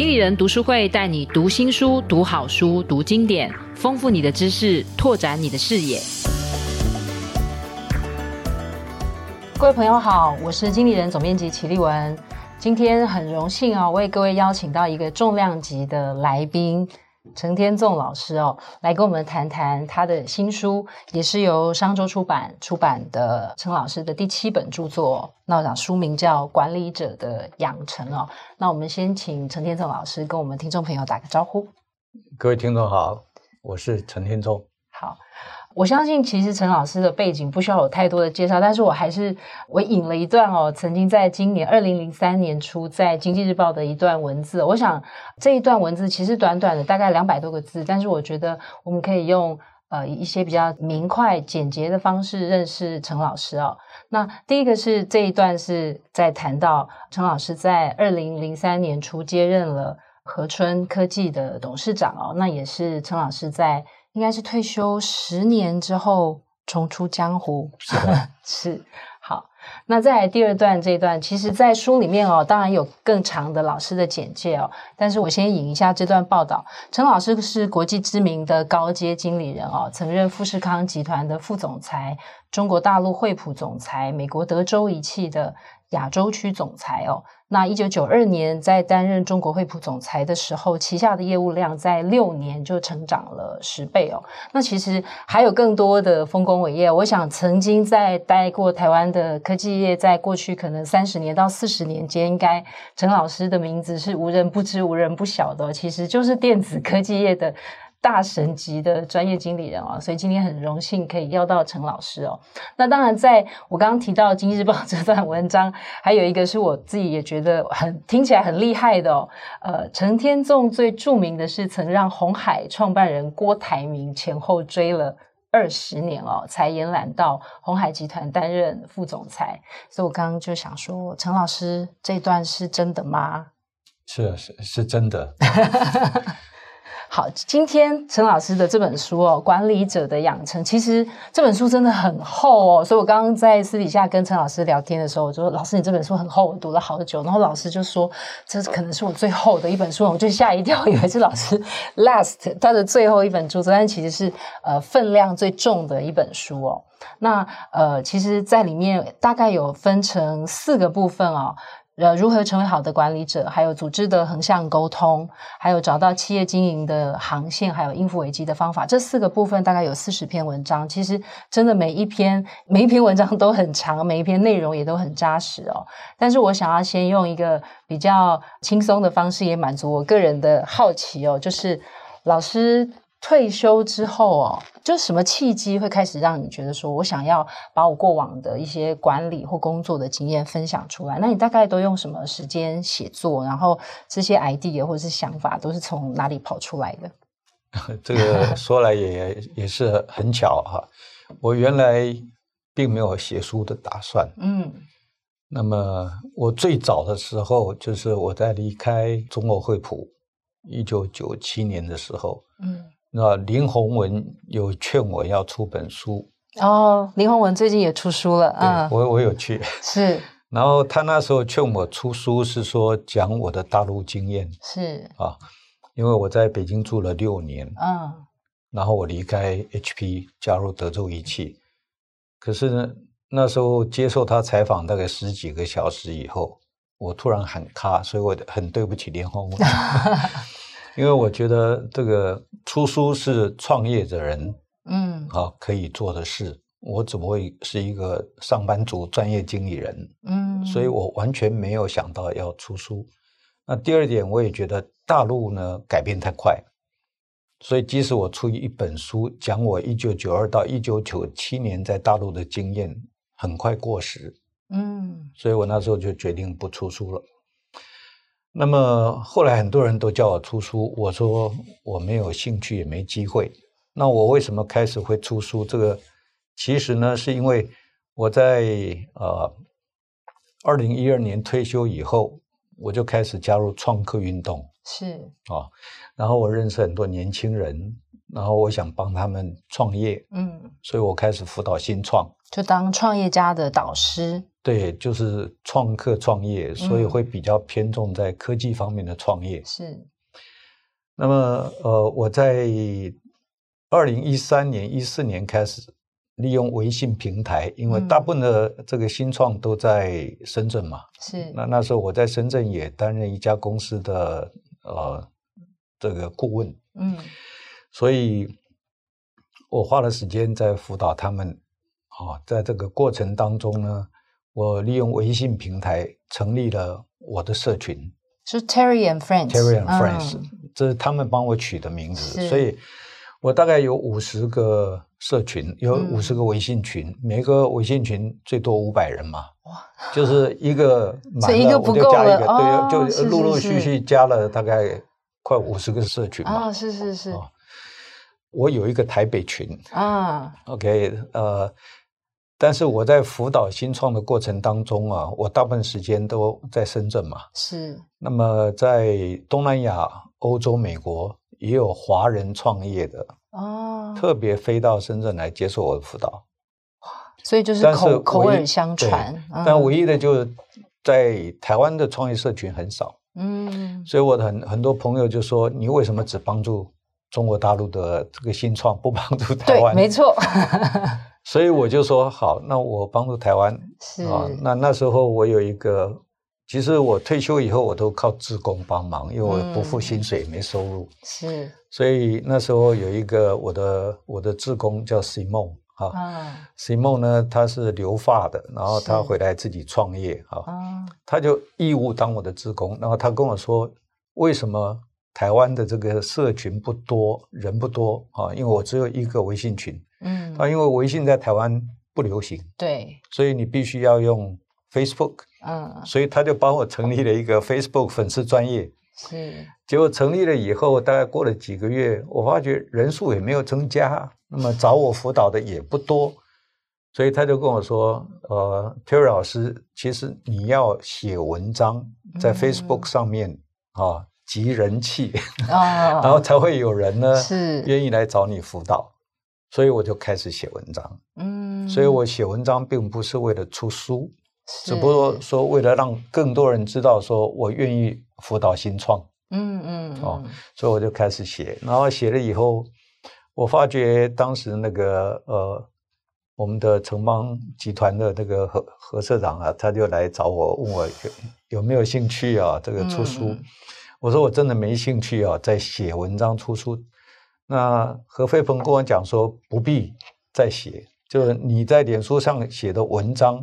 经理人读书会带你读新书、读好书、读经典，丰富你的知识，拓展你的视野。各位朋友好，我是经理人总编辑齐立文。今天很荣幸啊、哦，为各位邀请到一个重量级的来宾。陈天纵老师哦，来跟我们谈谈他的新书，也是由商周出版出版的陈老师的第七本著作。那我想书名叫《管理者的养成》哦。那我们先请陈天纵老师跟我们听众朋友打个招呼。各位听众好，我是陈天纵。好。我相信，其实陈老师的背景不需要有太多的介绍，但是我还是我引了一段哦，曾经在今年二零零三年初在《经济日报》的一段文字。我想这一段文字其实短短的大概两百多个字，但是我觉得我们可以用呃一些比较明快简洁的方式认识陈老师哦。那第一个是这一段是在谈到陈老师在二零零三年初接任了和春科技的董事长哦，那也是陈老师在。应该是退休十年之后重出江湖，是吧？是。好，那再来第二段这一段，其实，在书里面哦，当然有更长的老师的简介哦，但是我先引一下这段报道。陈老师是国际知名的高阶经理人哦，曾任富士康集团的副总裁、中国大陆惠普总裁、美国德州仪器的亚洲区总裁哦。那一九九二年在担任中国惠普总裁的时候，旗下的业务量在六年就成长了十倍哦。那其实还有更多的丰功伟业。我想曾经在待过台湾的科技业，在过去可能三十年到四十年间，应该陈老师的名字是无人不知、无人不晓的。其实就是电子科技业的。大神级的专业经理人哦，所以今天很荣幸可以邀到陈老师哦。那当然，在我刚刚提到《经济日报》这段文章，还有一个是我自己也觉得很听起来很厉害的哦。呃，陈天纵最著名的是曾让鸿海创办人郭台铭前后追了二十年哦，才延揽到鸿海集团担任副总裁。所以我刚刚就想说，陈老师这段是真的吗？是是是真的。好，今天陈老师的这本书哦，《管理者的养成》，其实这本书真的很厚哦。所以我刚刚在私底下跟陈老师聊天的时候，我就说：“老师，你这本书很厚，我读了好久。”然后老师就说：“这可能是我最厚的一本书。”我就吓一跳，以为是老师 last 他的最后一本著作，但其实是呃分量最重的一本书哦。那呃，其实在里面大概有分成四个部分哦。呃，如何成为好的管理者？还有组织的横向沟通，还有找到企业经营的航线，还有应付危机的方法。这四个部分大概有四十篇文章。其实真的每一篇每一篇文章都很长，每一篇内容也都很扎实哦。但是我想要先用一个比较轻松的方式，也满足我个人的好奇哦，就是老师。退休之后哦，就什么契机会开始让你觉得说，我想要把我过往的一些管理或工作的经验分享出来？那你大概都用什么时间写作？然后这些 idea 或者是想法都是从哪里跑出来的？这个说来也也是很巧哈，我原来并没有写书的打算。嗯，那么我最早的时候就是我在离开中国惠普一九九七年的时候，嗯。那林鸿文有劝我要出本书哦，林鸿文最近也出书了，嗯，我我有去 是，然后他那时候劝我出书是说讲我的大陆经验是。啊，因为我在北京住了六年，嗯，然后我离开 HP 加入德州仪器，可是呢那时候接受他采访大概十几个小时以后，我突然喊卡，所以我很对不起林鸿文。因为我觉得这个出书是创业的人，嗯，啊，可以做的事。我怎么会是一个上班族、专业经理人？嗯，所以我完全没有想到要出书。那第二点，我也觉得大陆呢改变太快，所以即使我出一本书，讲我一九九二到一九九七年在大陆的经验，很快过时。嗯，所以我那时候就决定不出书了。那么后来很多人都叫我出书，我说我没有兴趣也没机会。那我为什么开始会出书？这个其实呢，是因为我在呃二零一二年退休以后，我就开始加入创客运动，是啊，然后我认识很多年轻人，然后我想帮他们创业，嗯，所以我开始辅导新创，就当创业家的导师。对，就是创客创业，所以会比较偏重在科技方面的创业。是。那么，呃，我在二零一三年、一四年开始利用微信平台，因为大部分的这个新创都在深圳嘛。是。那那时候我在深圳也担任一家公司的呃这个顾问。嗯。所以我花了时间在辅导他们。啊，在这个过程当中呢。我利用微信平台成立了我的社群，是 Terry and Friends。Terry and Friends，嗯，这是他们帮我取的名字，所以我大概有五十个社群，有五十个微信群，嗯，每个微信群最多五百人嘛，哇，就是一个 满了我就加一个，哦，对，就陆陆续续加了大概快五十个社群嘛，啊，是是是，我有一个台北群啊，OK，呃。但是我在辅导新创的过程当中啊，我大部分时间都在深圳嘛。是。那么在东南亚、欧洲、美国也有华人创业的哦，特别飞到深圳来接受我的辅导。所以就是口口耳相传。但唯一的就是在台湾的创业社群很少。嗯。所以我的很很多朋友就说：“你为什么只帮助中国大陆的这个新创，不帮助台湾？”对，没错。所以我就说好，那我帮助台湾是啊。那那时候我有一个，其实我退休以后我都靠志工帮忙，因为我不付薪水，嗯、没收入。是。所以那时候有一个我的我的志工叫 Simon 啊、嗯、，Simon 呢他是留发的，然后他回来自己创业啊、嗯，他就义务当我的志工，然后他跟我说，为什么台湾的这个社群不多，人不多啊？因为我只有一个微信群。嗯，啊，因为微信在台湾不流行，对，所以你必须要用 Facebook，嗯，所以他就帮我成立了一个 Facebook 粉丝专业，是，结果成立了以后，大概过了几个月，我发觉人数也没有增加，那么找我辅导的也不多，所以他就跟我说，呃，Terry 老师，其实你要写文章在 Facebook 上面啊，集人气，啊，然后才会有人呢是。愿意来找你辅导。所以我就开始写文章，嗯，所以我写文章并不是为了出书，只不过说为了让更多人知道，说我愿意辅导新创，嗯嗯，哦，所以我就开始写，然后写了以后，我发觉当时那个呃，我们的城邦集团的那个何何社长啊，他就来找我，问我有有没有兴趣啊，这个出书，嗯，我说我真的没兴趣啊，在写文章出书。那何飞鹏跟我讲说，不必再写，就是你在脸书上写的文章，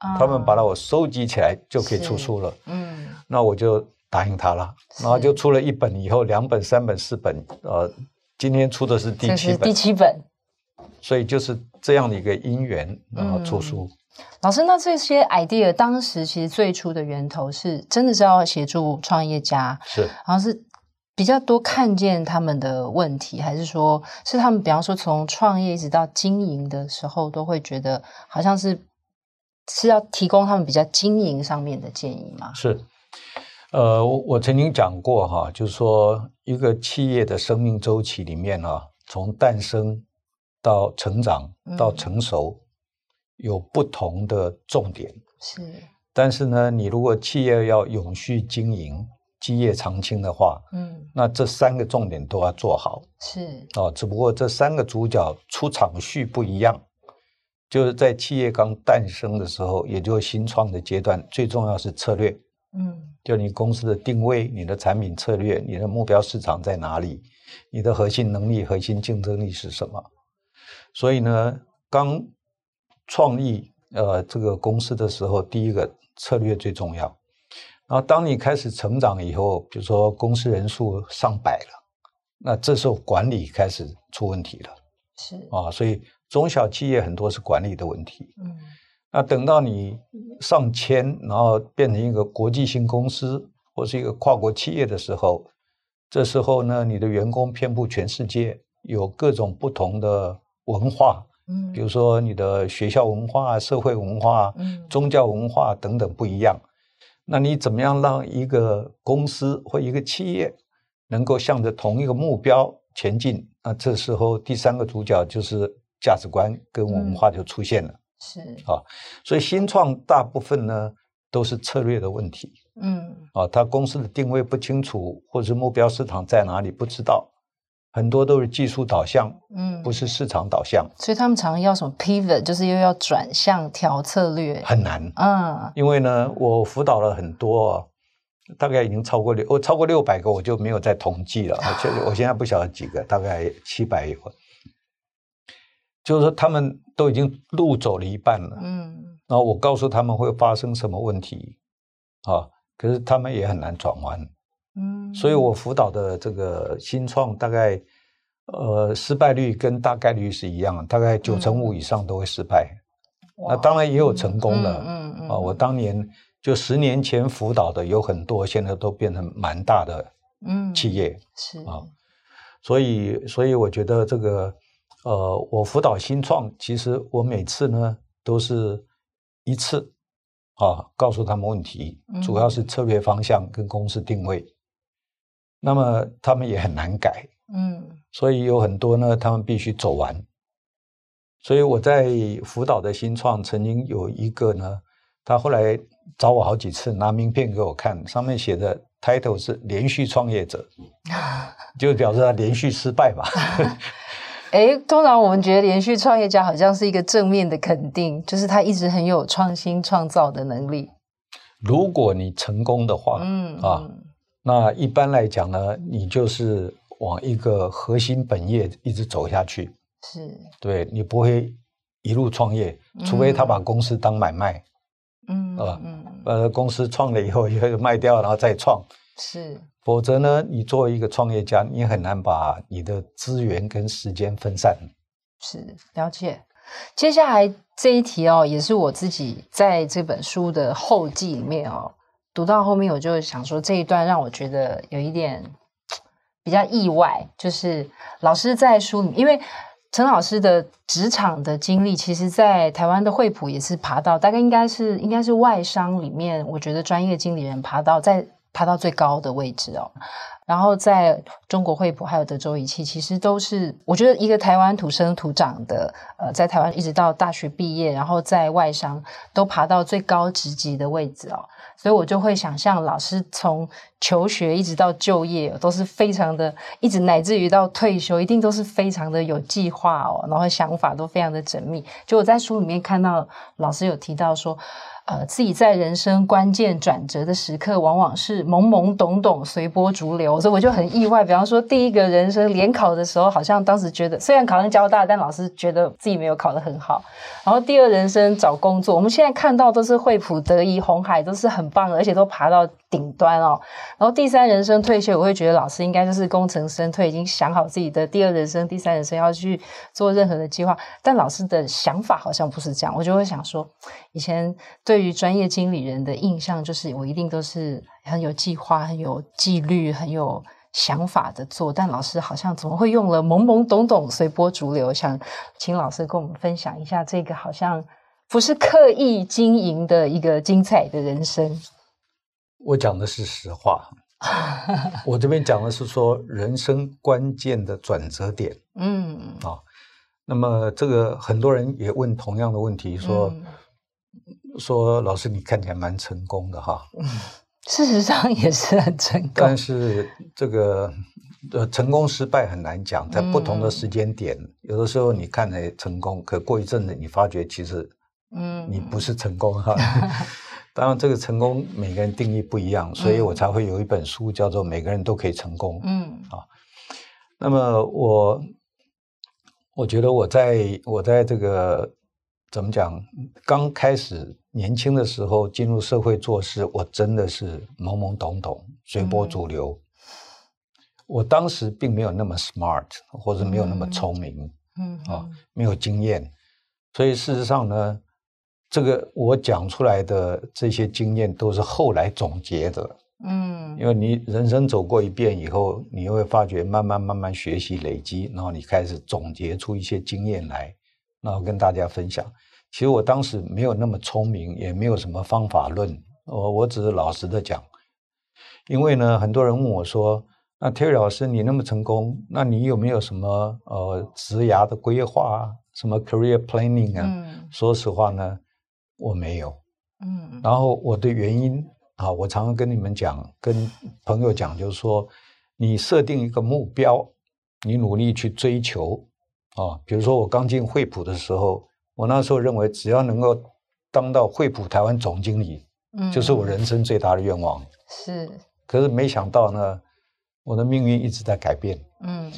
嗯、他们把它我收集起来就可以出书了。嗯，那我就答应他了，然后就出了一本，以后两本、三本、四本，呃，今天出的是第七本。第七本，所以就是这样的一个因缘，然后出书。嗯、老师，那这些 idea 当时其实最初的源头是真的是要协助创业家，是，好像是。比较多看见他们的问题，还是说是他们，比方说从创业一直到经营的时候，都会觉得好像是是要提供他们比较经营上面的建议吗？是，呃，我我曾经讲过哈，就是说一个企业的生命周期里面啊，从诞生到成长到成熟，嗯，有不同的重点。是，但是呢，你如果企业要永续经营。基业长青的话，嗯，那这三个重点都要做好，是哦。只不过这三个主角出场序不一样，就是在企业刚诞生的时候，也就是新创的阶段，最重要是策略，嗯，就你公司的定位、你的产品策略、你的目标市场在哪里、你的核心能力、核心竞争力是什么。所以呢，刚创立呃这个公司的时候，第一个策略最重要。然后，当你开始成长以后，比如说公司人数上百了，那这时候管理开始出问题了。是啊，所以中小企业很多是管理的问题。嗯，那等到你上千，然后变成一个国际性公司或是一个跨国企业的时候，这时候呢，你的员工遍布全世界，有各种不同的文化。嗯，比如说你的学校文化、社会文化、嗯、宗教文化等等不一样。那你怎么样让一个公司或一个企业能够向着同一个目标前进？那这时候第三个主角就是价值观跟文化就出现了。是啊，所以新创大部分呢都是策略的问题。嗯，啊，他公司的定位不清楚，或者是目标市场在哪里不知道，很多都是技术导向，嗯，不是市场导向。所以他们常常要什么 pivot，就是又要转向调策略，很难。嗯，因为呢，我辅导了很多。大概已经超过六，我超过六百个，我就没有再统计了。而且我现在不晓得几个，大概七百有。就是说，他们都已经路走了一半了。嗯。然后我告诉他们会发生什么问题，啊，可是他们也很难转弯。嗯。所以我辅导的这个新创，大概呃失败率跟大概率是一样的，大概九成五以上都会失败。嗯。那当然也有成功的。嗯嗯，我当年。就十年前辅导的有很多，现在都变成蛮大的企业，嗯、是啊，所以所以我觉得这个呃，我辅导新创，其实我每次呢都是一次啊，告诉他们问题，主要是策略方向跟公司定位，嗯、那么他们也很难改，嗯，所以有很多呢，他们必须走完，所以我在辅导的新创曾经有一个呢，他后来。找我好几次，拿名片给我看，上面写的 title 是连续创业者，就表示他连续失败嘛。哎，通常我们觉得连续创业家好像是一个正面的肯定，就是他一直很有创新创造的能力。如果你成功的话，嗯啊，那一般来讲呢，你就是往一个核心本业一直走下去，是对，你不会一路创业，除非他把公司当买卖。嗯啊，呃，公司创了以后，以后卖掉，然后再创，是，否则呢，你作为一个创业家，你很难把你的资源跟时间分散。是，了解。接下来这一题哦，也是我自己在这本书的后记里面哦，读到后面，我就想说这一段让我觉得有一点比较意外，就是老师在书里，因为。陈老师的职场的经历，其实，在台湾的惠普也是爬到大概应该是应该是外商里面，我觉得专业经理人爬到在爬到最高的位置哦。然后在中国惠普还有德州仪器，其实都是我觉得一个台湾土生土长的，呃，在台湾一直到大学毕业，然后在外商都爬到最高职级的位置哦。所以我就会想象老师从求学一直到就业都是非常的，一直乃至于到退休，一定都是非常的有计划哦，然后想法都非常的缜密。就我在书里面看到老师有提到说。呃，自己在人生关键转折的时刻，往往是懵懵懂懂、随波逐流，所以我就很意外。比方说，第一个人生联考的时候，好像当时觉得虽然考上交大，但老师觉得自己没有考得很好。然后第二人生找工作，我们现在看到都是惠普、德仪、红海都是很棒的，而且都爬到顶端哦。然后第三人生退休，我会觉得老师应该就是功成身退，已经想好自己的第二人生、第三人生要去做任何的计划。但老师的想法好像不是这样，我就会想说，以前对。对于专业经理人的印象，就是我一定都是很有计划、很有纪律、很有想法的做。但老师好像怎么会用了懵懵懂懂、随波逐流？想请老师跟我们分享一下这个好像不是刻意经营的一个精彩的人生。我讲的是实话，我这边讲的是说人生关键的转折点。嗯啊，那么这个很多人也问同样的问题，说。嗯说老师，你看起来蛮成功的哈。事实上也是很成功，但是这个呃成功失败很难讲，在不同的时间点，嗯、有的时候你看来成功，可过一阵子你发觉其实嗯你不是成功哈。嗯、当然这个成功每个人定义不一样，所以我才会有一本书叫做《每个人都可以成功》。嗯啊，那么我我觉得我在我在这个。怎么讲？刚开始年轻的时候进入社会做事，我真的是懵懵懂懂、随波逐流。嗯、我当时并没有那么 smart，或者没有那么聪明，嗯，嗯啊，没有经验。所以事实上呢，这个我讲出来的这些经验都是后来总结的。嗯，因为你人生走过一遍以后，你会发觉慢慢慢慢学习累积，然后你开始总结出一些经验来。然后跟大家分享，其实我当时没有那么聪明，也没有什么方法论，我我只是老实的讲。因为呢，很多人问我说：“那 Terry 老师，你那么成功，那你有没有什么呃职涯的规划啊？什么 career planning 啊，嗯、说实话呢，我没有。嗯，然后我的原因啊，我常常跟你们讲，跟朋友讲，就是说，你设定一个目标，你努力去追求啊。比如说我刚进惠普的时候，我那时候认为只要能够当到惠普台湾总经理，嗯，就是我人生最大的愿望。是，可是没想到呢，我的命运一直在改变。嗯，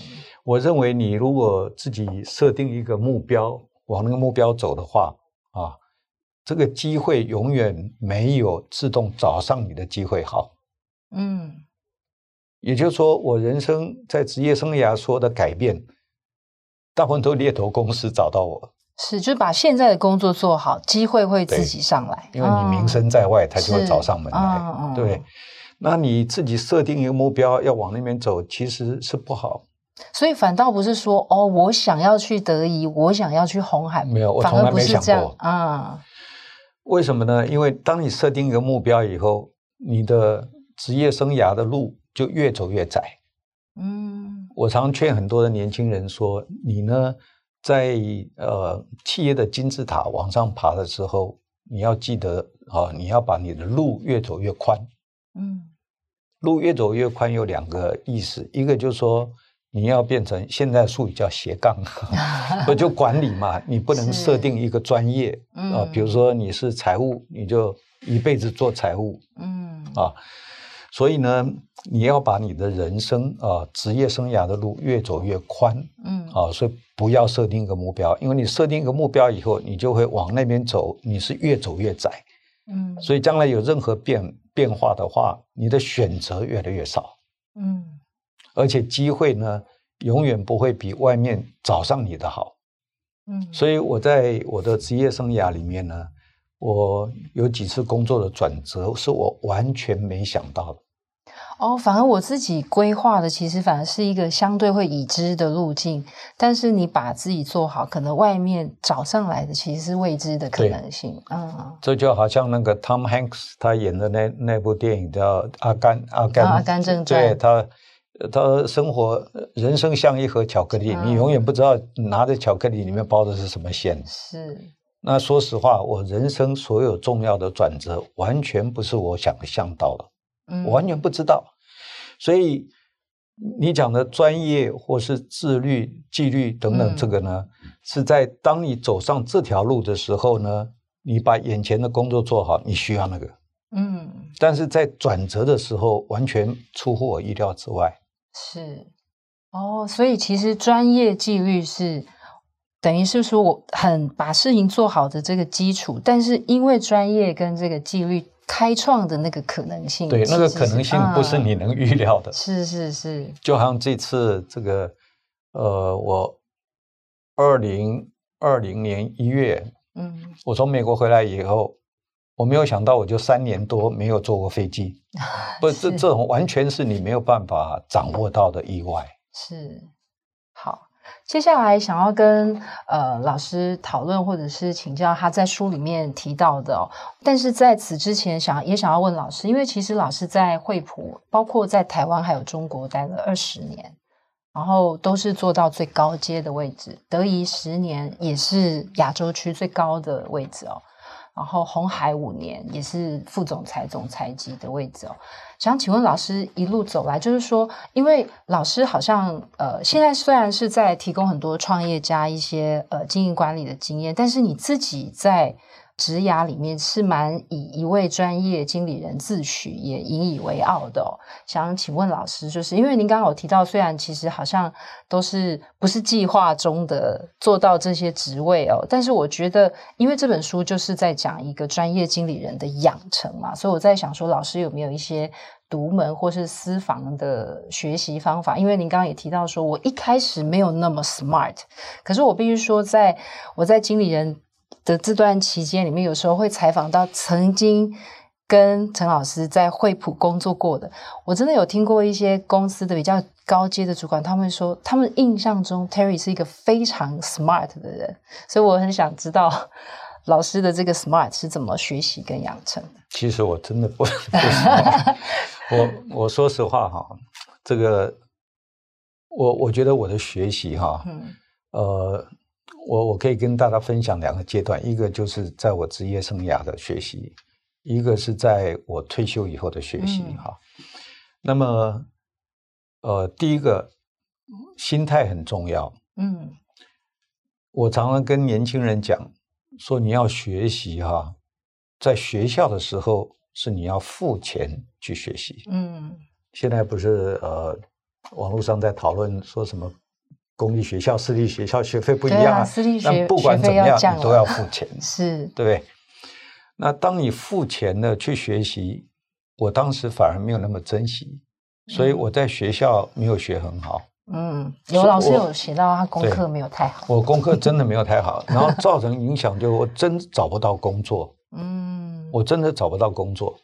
我认为你如果自己设定一个目标，往那个目标走的话，啊。这个机会永远没有自动找上你的机会好，嗯，也就是说，我人生在职业生涯说的改变，大部分都猎头公司找到我，是，就把现在的工作做好，机会会自己上来，因为你名声在外，他、哦、就会找上门来，哦、对。那你自己设定一个目标要往那边走，其实是不好，所以反倒不是说哦，我想要去德仪，我想要去红海，没有，我从来没想过。啊。为什么呢？因为当你设定一个目标以后，你的职业生涯的路就越走越窄。嗯，我常劝很多的年轻人说：“你呢，在呃企业的金字塔往上爬的时候，你要记得啊，你要把你的路越走越宽。嗯，路越走越宽有两个意思，一个就是说。”你要变成现在术语叫斜杠，不就管理嘛？你不能设定一个专业啊，嗯、比如说你是财务，你就一辈子做财务，嗯啊，所以呢，你要把你的人生啊，职业生涯的路越走越宽，嗯啊，所以不要设定一个目标，因为你设定一个目标以后，你就会往那边走，你是越走越窄，嗯，所以将来有任何变变化的话，你的选择越来越少，嗯。而且机会呢，永远不会比外面找上你的好。嗯，所以我在我的职业生涯里面呢，我有几次工作的转折是我完全没想到的。哦，反而我自己规划的其实反而是一个相对会已知的路径，但是你把自己做好，可能外面找上来的其实是未知的可能性。嗯，这就好像那个 Tom Hanks 他演的那那部电影叫《阿甘阿甘阿甘正传》，对他。他生活人生像一盒巧克力，嗯、你永远不知道拿着巧克力里面包的是什么馅。是。那说实话，我人生所有重要的转折，完全不是我想象到的，嗯、我完全不知道。所以你讲的专业或是自律、纪律等等，这个呢，嗯、是在当你走上这条路的时候呢，你把眼前的工作做好，你需要那个。嗯。但是在转折的时候，完全出乎我意料之外。是，哦，所以其实专业纪律是等于是说我很把事情做好的这个基础，但是因为专业跟这个纪律开创的那个可能性，对，那个可能性不是你能预料的。是是是，就好像这次这个，呃，我二零二零年一月，嗯，我从美国回来以后。我没有想到，我就三年多没有坐过飞机，不，这这种完全是你没有办法掌握到的意外。是，好，接下来想要跟呃老师讨论，或者是请教他在书里面提到的。但是在此之前，想也想要问老师，因为其实老师在惠普，包括在台湾还有中国待了二十年，然后都是做到最高阶的位置，德仪十年也是亚洲区最高的位置哦。然后红海五年也是副总裁、总裁级的位置哦。想请问老师一路走来，就是说，因为老师好像呃，现在虽然是在提供很多创业家一些呃经营管理的经验，但是你自己在。职涯里面是蛮以一位专业经理人自诩，也引以为傲的。想请问老师，就是因为您刚刚有提到，虽然其实好像都是不是计划中的做到这些职位哦，但是我觉得，因为这本书就是在讲一个专业经理人的养成嘛，所以我在想说，老师有没有一些独门或是私房的学习方法？因为您刚刚也提到说，我一开始没有那么 smart，可是我必须说在，在我在经理人。的这段期间里面，有时候会采访到曾经跟陈老师在惠普工作过的，我真的有听过一些公司的比较高阶的主管，他们说他们印象中 Terry 是一个非常 smart 的人，所以我很想知道老师的这个 smart 是怎么学习跟养成的。其实我真的不 不我我说实话哈，这个我我觉得我的学习哈，嗯、呃。我我可以跟大家分享两个阶段，一个就是在我职业生涯的学习，一个是在我退休以后的学习哈。嗯、那么，呃，第一个心态很重要。嗯，我常常跟年轻人讲说，你要学习哈，在学校的时候是你要付钱去学习。嗯，现在不是呃，网络上在讨论说什么？公立学校、私立学校学费不一样啊，私立学不管怎么样，你都要付钱，是，对不对？那当你付钱了去学习，我当时反而没有那么珍惜，所以我在学校没有学很好。嗯，有老师有写到他功课没有太好，我功课真的没有太好，然后造成影响，就我真找不到工作。嗯，我真的找不到工作，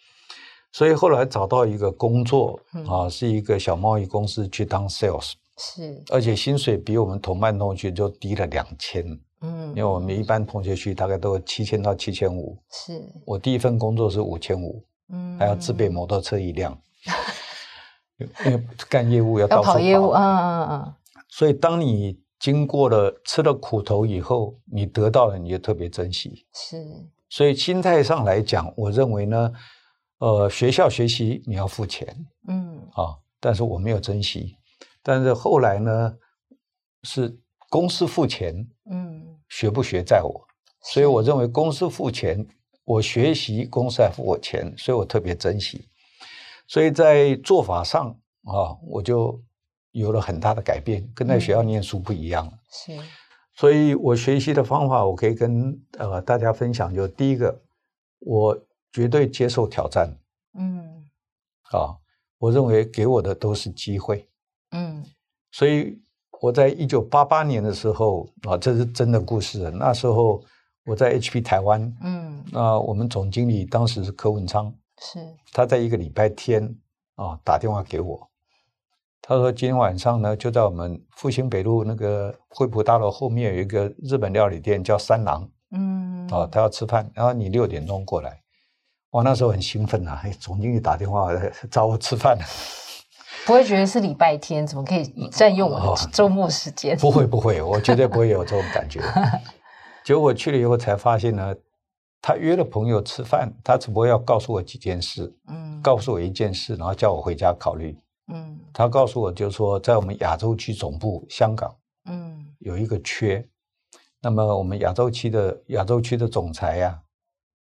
所以后来找到一个工作啊，是一个小贸易公司去当 sales。是，而且薪水比我们同班同学就低了两千。嗯，因为我们一般同学去大概都七千到七千五。是，我第一份工作是五千五。嗯，还要自备摩托车一辆。因为干业务要到处跑。跑业务，嗯嗯嗯。所以当你经过了吃了苦头以后，你得到了，你就特别珍惜。是。所以心态上来讲，我认为呢，呃，学校学习你要付钱。嗯。啊，但是我没有珍惜。但是后来呢，是公司付钱，嗯，学不学在我，所以我认为公司付钱，我学习，公司还付我钱，所以我特别珍惜。所以在做法上啊，我就有了很大的改变，跟在学校念书不一样。是，所以我学习的方法，我可以跟呃大家分享，就第一个，我绝对接受挑战。嗯，啊，我认为给我的都是机会。嗯，所以我在一九八八年的时候啊，这是真的故事。那时候我在 HP 台湾，嗯，那我们总经理当时是柯文昌，是。他在一个礼拜天啊打电话给我，他说今天晚上呢就在我们复兴北路那个惠普大楼后面有一个日本料理店叫三郎，嗯，啊他要吃饭，然后你六点钟过来，我那时候很兴奋啊，哎，总经理打电话找我吃饭。不会觉得是礼拜天，怎么可以占用我的周末时间？不会不会，我绝对不会有这种感觉。结果我去了以后才发现呢，他约了朋友吃饭，他只不过要告诉我几件事，嗯，告诉我一件事，然后叫我回家考虑，嗯，他告诉我就是说，在我们亚洲区总部香港，嗯，有一个缺，那么我们亚洲区的亚洲区的总裁呀、啊，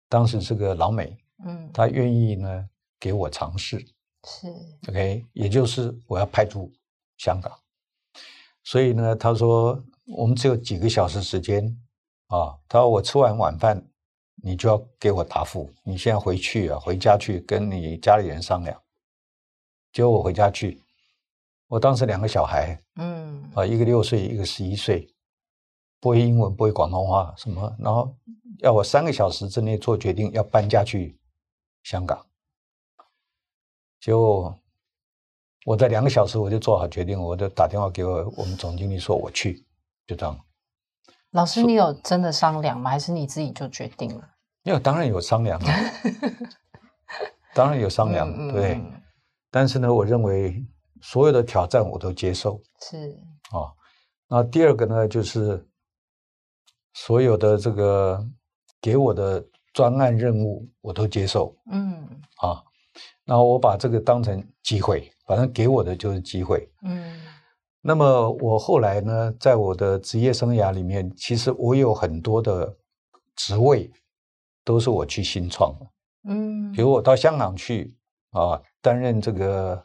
当时是个老美，嗯，他愿意呢给我尝试。是，OK，也就是我要派驻香港，所以呢，他说我们只有几个小时时间啊，他说我吃完晚饭，你就要给我答复，你现在回去啊，回家去跟你家里人商量。结果我回家去，我当时两个小孩，嗯，啊，一个六岁，一个十一岁，不会英文，不会广东话，什么，然后要我三个小时之内做决定，要搬家去香港。就我在两个小时我就做好决定，我就打电话给我我们总经理说我去，就这样。老师，你有真的商量吗？还是你自己就决定了？有，当然有商量了，当然有商量，嗯、对。但是呢，我认为所有的挑战我都接受。是啊，那第二个呢，就是所有的这个给我的专案任务我都接受。嗯啊。然后我把这个当成机会，反正给我的就是机会。嗯，那么我后来呢，在我的职业生涯里面，其实我有很多的职位都是我去新创的。嗯，比如我到香港去啊，担任这个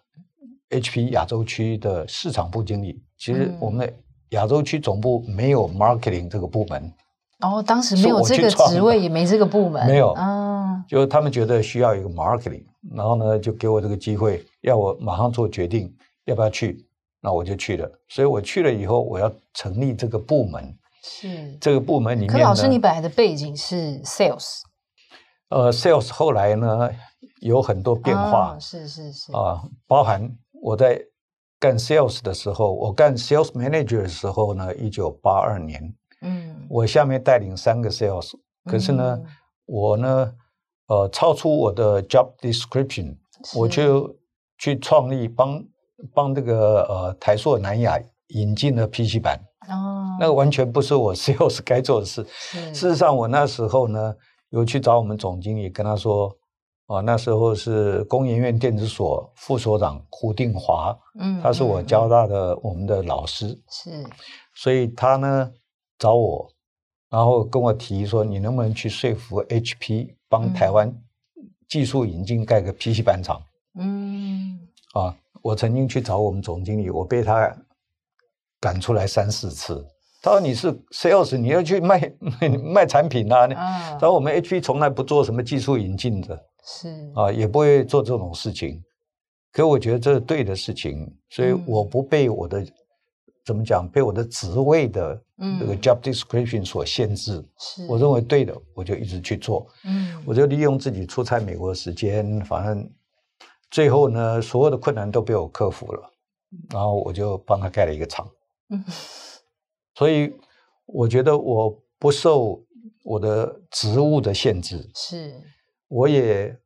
HP 亚洲区的市场部经理。其实我们的亚洲区总部没有 marketing 这个部门。哦，当时没有这个职位，也没这个部门。没有啊，就他们觉得需要一个 marketing。然后呢，就给我这个机会，要我马上做决定，要不要去？那我就去了。所以我去了以后，我要成立这个部门。是这个部门里面。可老师，你本来的背景是 sales。呃，sales 后来呢有很多变化。是是是。啊，包含我在干 sales 的时候，我干 sales manager 的时候呢，一九八二年。嗯。我下面带领三个 sales，可是呢，嗯、我呢。呃，超出我的 job description，我就去创立帮帮这个呃台硕南亚引进了 PC 版哦，那个完全不是我 sales 该做的事。事实上，我那时候呢，有去找我们总经理，跟他说，啊，那时候是工研院电子所副所长胡定华，嗯，他是我交大的我们的老师，是，所以他呢找我，然后跟我提说，你能不能去说服 HP 帮台湾技术引进盖个 PC 板厂？嗯，啊，我曾经去找我们总经理，我被他赶出来三四次。他说：“你是 sales，你要去卖卖产品啊。他说我们 HP 从来不做什么技术引进的，是啊，也不会做这种事情。可我觉得这是对的事情，所以我不被我的、嗯、怎么讲，被我的职位的这个 job description 所限制。是，我认为对的，我就一直去做。嗯，我就利用自己出差美国的时间，反正。”最后呢，所有的困难都被我克服了，然后我就帮他盖了一个厂。嗯，所以我觉得我不受我的职务的限制，是，我也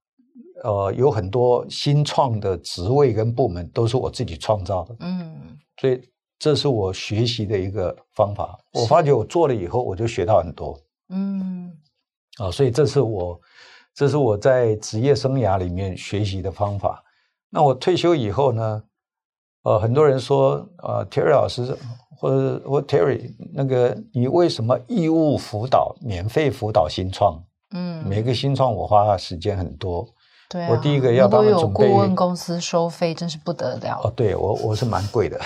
呃有很多新创的职位跟部门都是我自己创造的。嗯，所以这是我学习的一个方法。我发觉我做了以后，我就学到很多。嗯，啊，所以这是我。这是我在职业生涯里面学习的方法。那我退休以后呢？呃，很多人说，呃，Terry 老师或者我 Terry，那个你为什么义务辅导、免费辅导新创？嗯，每个新创我花时间很多。对、啊，我第一个要帮他准备。顾问公司收费，真是不得了。哦，对我我是蛮贵的，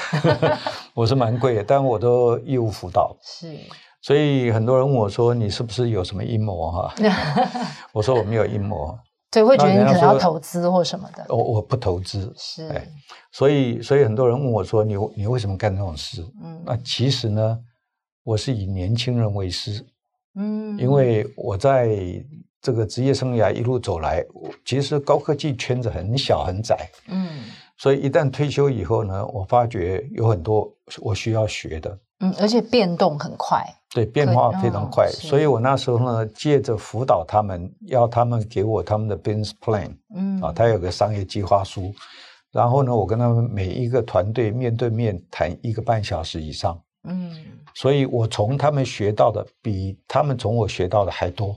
我是蛮贵的，但我都义务辅导。是。所以很多人问我说：“你是不是有什么阴谋？”哈，我说我没有阴谋。对，会觉得你可能要投资或什么的。我我不投资。是。哎，所以所以很多人问我说：“你你为什么干这种事？”嗯，那其实呢，我是以年轻人为师。嗯，因为我在这个职业生涯一路走来，其实高科技圈子很小很窄。嗯，所以一旦退休以后呢，我发觉有很多我需要学的。嗯，而且变动很快。对，变化非常快，哦、所以我那时候呢，借着辅导他们，要他们给我他们的 business plan，嗯，啊，他有个商业计划书，然后呢，我跟他们每一个团队面对面谈一个半小时以上，嗯，所以我从他们学到的比他们从我学到的还多，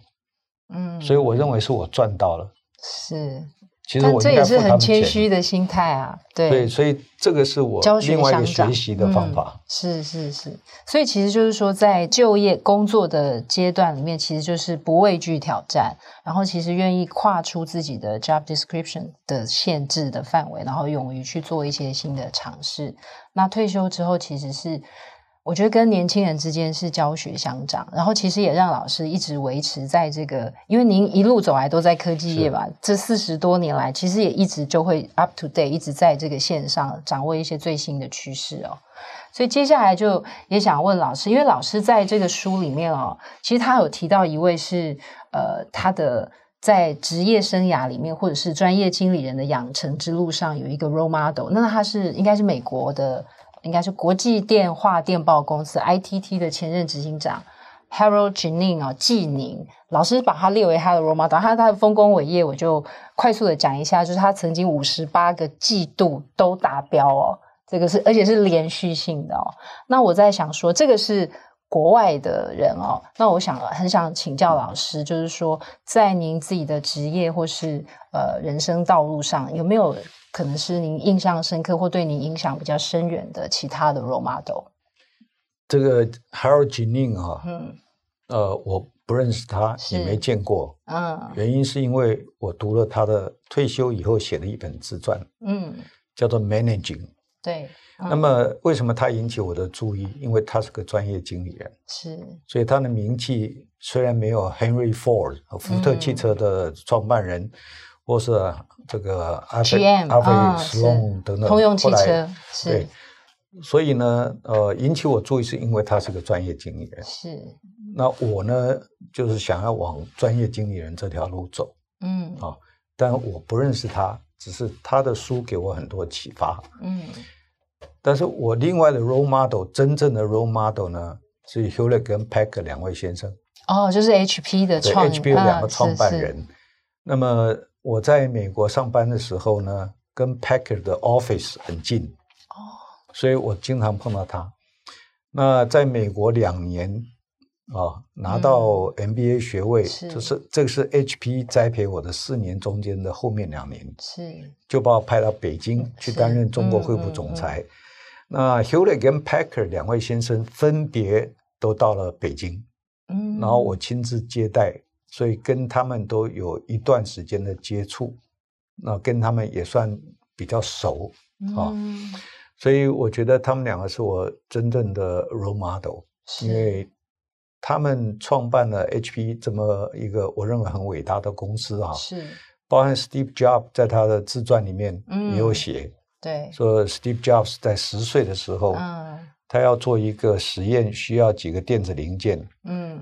嗯，所以我认为是我赚到了，是。其实我这也是很谦虚的心态啊，对，对，所以这个是我另外一个学习的方法。嗯、是是是，所以其实就是说，在就业工作的阶段里面，其实就是不畏惧挑战，然后其实愿意跨出自己的 job description 的限制的范围，然后勇于去做一些新的尝试。那退休之后，其实是。我觉得跟年轻人之间是教学相长，然后其实也让老师一直维持在这个，因为您一路走来都在科技业吧，这四十多年来，其实也一直就会 up to date，一直在这个线上掌握一些最新的趋势哦。所以接下来就也想问老师，因为老师在这个书里面哦，其实他有提到一位是呃，他的在职业生涯里面或者是专业经理人的养成之路上有一个 role model，那他是应该是美国的。应该是国际电话电报公司 ITT 的前任执行长 Harold Geneen 啊，季宁老师把他列为他的 role model，他他的丰功伟业，我就快速的讲一下，就是他曾经五十八个季度都达标哦，这个是而且是连续性的哦。那我在想说，这个是国外的人哦，那我想很想请教老师，就是说在您自己的职业或是呃人生道路上有没有？可能是您印象深刻或对您影响比较深远的其他的 role model。这个 Harold Geneen 啊，嗯，呃，我不认识他，也没见过，嗯，原因是因为我读了他的退休以后写的一本自传，嗯，叫做 Managing，对，嗯，那么为什么他引起我的注意？因为他是个专业经理人，是，所以他的名气虽然没有 Henry Ford 福特汽车的创办人。嗯或是这个阿飞阿菲斯隆等等，通用汽车是，对，所以呢，呃，引起我注意是因为他是个专业经理人。是，那我呢，就是想要往专业经理人这条路走。嗯，啊，但我不认识他，只是他的书给我很多启发。嗯，但是我另外的 role model，真正的 role model 呢，是 Hewlett 跟 Packard 两位先生。哦，就是 HP 的创，HP 有两个创办人。啊、那么。我在美国上班的时候呢，跟 Packard 的 office 很近，哦，所以我经常碰到他。那在美国两年啊，拿到 MBA 学位，嗯、就是这个是 HP 栽培我的四年中间的后面两年，是。就把我派到北京去担任中国惠普总裁。嗯嗯。嗯、那 Hewlett 跟 Packard 两位先生分别都到了北京，嗯，然后我亲自接待，所以跟他们都有一段时间的接触，那跟他们也算比较熟啊。嗯所以我觉得他们两个是我真正的 role model，因为他们创办了 HP 这么一个我认为很伟大的公司啊。是，包含 Steve Jobs 在他的自传里面也有写，对，说 Steve Jobs 在十岁的时候，嗯，他要做一个实验，需要几个电子零件，嗯，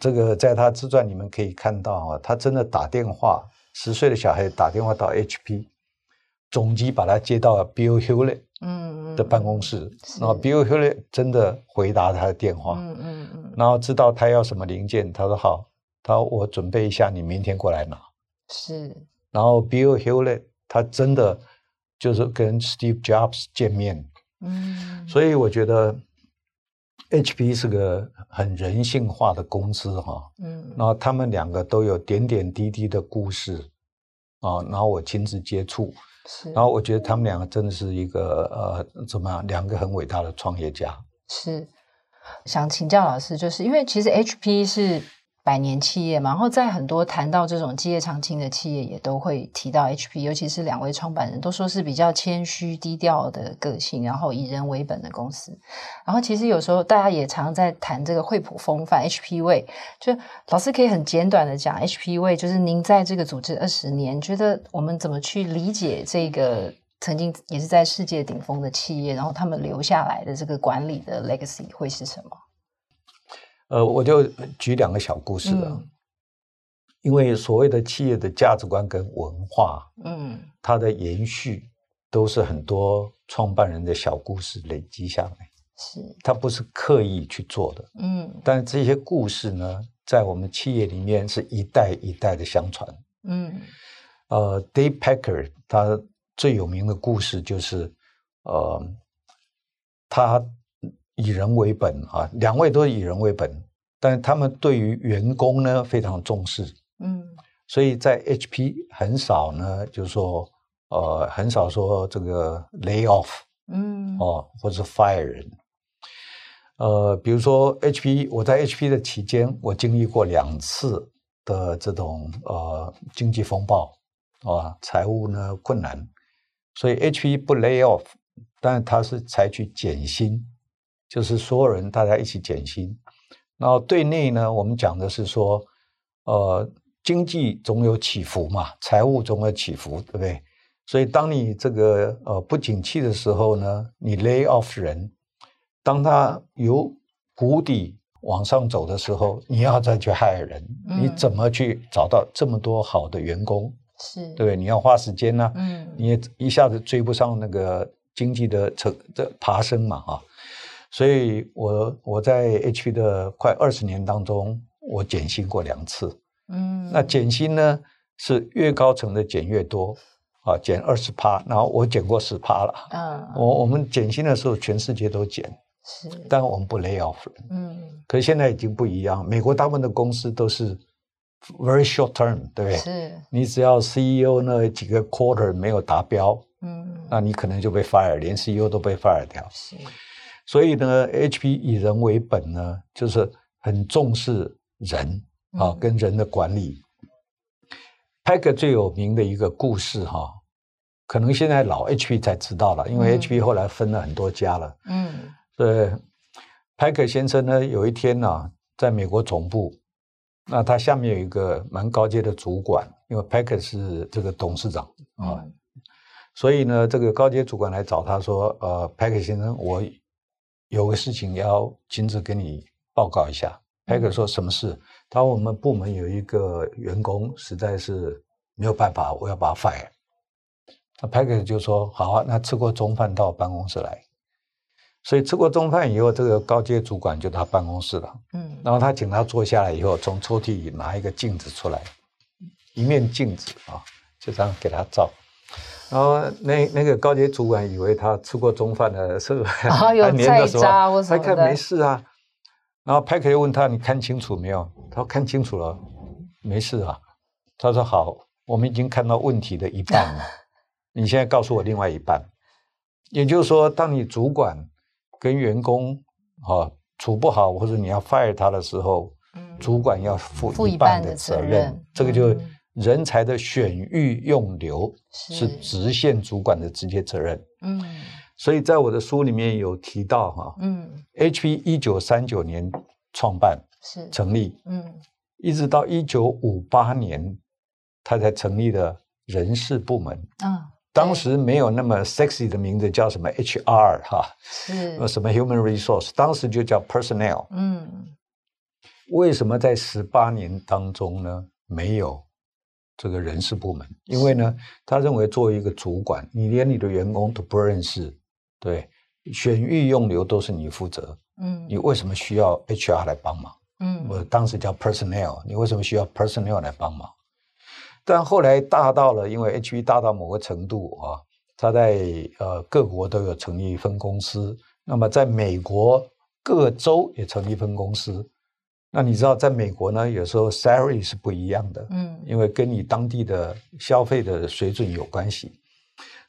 这个在他自传里面可以看到啊，他真的打电话，十岁的小孩打电话到 HP 总机，把他接到 Bill Hewlett。嗯，的办公室，然后 Bill Hewlett 真的回答他的电话，嗯嗯嗯，然后知道他要什么零件，他说好，他说我准备一下，你明天过来拿。是，然后 Bill Hewlett 他真的就是跟 Steve Jobs 见面，嗯，所以我觉得 HP 是个很人性化的公司哈，嗯，然后他们两个都有点点滴滴的故事，啊，然后我亲自接触。是，然后我觉得他们两个真的是一个呃，怎么样？两个很伟大的创业家。是，想请教老师，就是因为其实 HP 是。百年企业嘛，然后在很多谈到这种基业长青的企业，也都会提到 HP，尤其是两位创办人都说是比较谦虚低调的个性，然后以人为本的公司。然后其实有时候大家也常在谈这个惠普风范，HP 位就老师可以很简短的讲，HP 位就是您在这个组织二十年，觉得我们怎么去理解这个曾经也是在世界顶峰的企业，然后他们留下来的这个管理的 legacy 会是什么？呃，我就举两个小故事了，嗯、因为所谓的企业的价值观跟文化，嗯，它的延续都是很多创办人的小故事累积下来，是，它不是刻意去做的，嗯，但是这些故事呢，在我们企业里面是一代一代的相传，嗯，呃，Dave Packard 他最有名的故事就是，呃，他。以人为本啊，两位都是以人为本，但是他们对于员工呢非常重视，嗯，所以在 HP 很少呢，就是说，呃，很少说这个 lay off，嗯，哦，或者是 fire 人，呃，比如说 HP，我在 HP 的期间，我经历过两次的这种呃经济风暴，啊，财务呢困难，所以 HP 不 lay off，但是它是采取减薪。就是所有人大家一起减薪，然后对内呢，我们讲的是说，呃，经济总有起伏嘛，财务总有起伏，对不对？所以当你这个呃不景气的时候呢，你 lay off 人，当他由谷底往上走的时候，你要再去 hire 人，嗯、你怎么去找到这么多好的员工？是，对不对？你要花时间呢、啊，嗯，你也一下子追不上那个经济的成这爬升嘛，啊。所以我，我我在 HP 的快二十年当中，我减薪过两次。嗯，那减薪呢是越高层的减越多，啊，减二十趴，然后我减过十趴了。嗯，我我们减薪的时候，全世界都减，是，但我们不 lay off。嗯，可是现在已经不一样，美国大部分的公司都是 very short term，对不对？是，你只要 CEO 那几个 quarter 没有达标，嗯，那你可能就被 fire，连 CEO 都被 fire 掉。是。所以呢，HP 以人为本呢，就是很重视人啊，跟人的管理。Packard 最有名的一个故事哈，可能现在老 HP 才知道了，因为 HP 后来分了很多家了。嗯，对，Packard 先生呢，有一天呢，在美国总部，那他下面有一个蛮高阶的主管，因为 Packard 是这个董事长啊，所以呢，这个高阶主管来找他说：“呃，Packard 先生，我。”有个事情要亲自跟你报告一下。Packard 说什么事？他说我们部门有一个员工实在是没有办法，我要把他 fire。那 Packard 就说好啊，那吃过中饭到办公室来。所以吃过中饭以后，这个高阶主管就到办公室了。嗯，然后他请他坐下来以后，从抽屉里拿一个镜子出来，一面镜子啊，就这样给他照。然后那那个高阶主管以为他吃过中饭的时候，还有菜渣或什么的，他看没事啊。然后派克又问他：“你看清楚没有？”他说：“看清楚了，没事啊。”他说：“好，我们已经看到问题的一半了，你现在告诉我另外一半。”也就是说，当你主管跟员工啊处不好，或者你要 fire 他的时候，嗯、主管要负一半的责任。责任这个就。人才的选育用留是直线主管的直接责任。嗯，所以在我的书里面有提到哈，嗯，HP 一九三九年创办是成立，嗯，一直到一九五八年，他才成立的人事部门。啊，当时没有那么 sexy 的名字，叫什么 HR 哈，是什么 Human Resource，当时就叫 Personnel。嗯，为什么在十八年当中呢？没有。这个人事部门，因为呢，他认为作为一个主管，你连你的员工都不认识，对，选育用留都是你负责，嗯，你为什么需要 HR 来帮忙？嗯，我当时叫 personnel，你为什么需要 personnel 来帮忙？但后来大到了，因为 HP 大到某个程度啊，他在呃各国都有成立分公司，那么在美国各州也成立分公司。那你知道，在美国呢，有时候 salary 是不一样的，嗯，因为跟你当地的消费的水准有关系，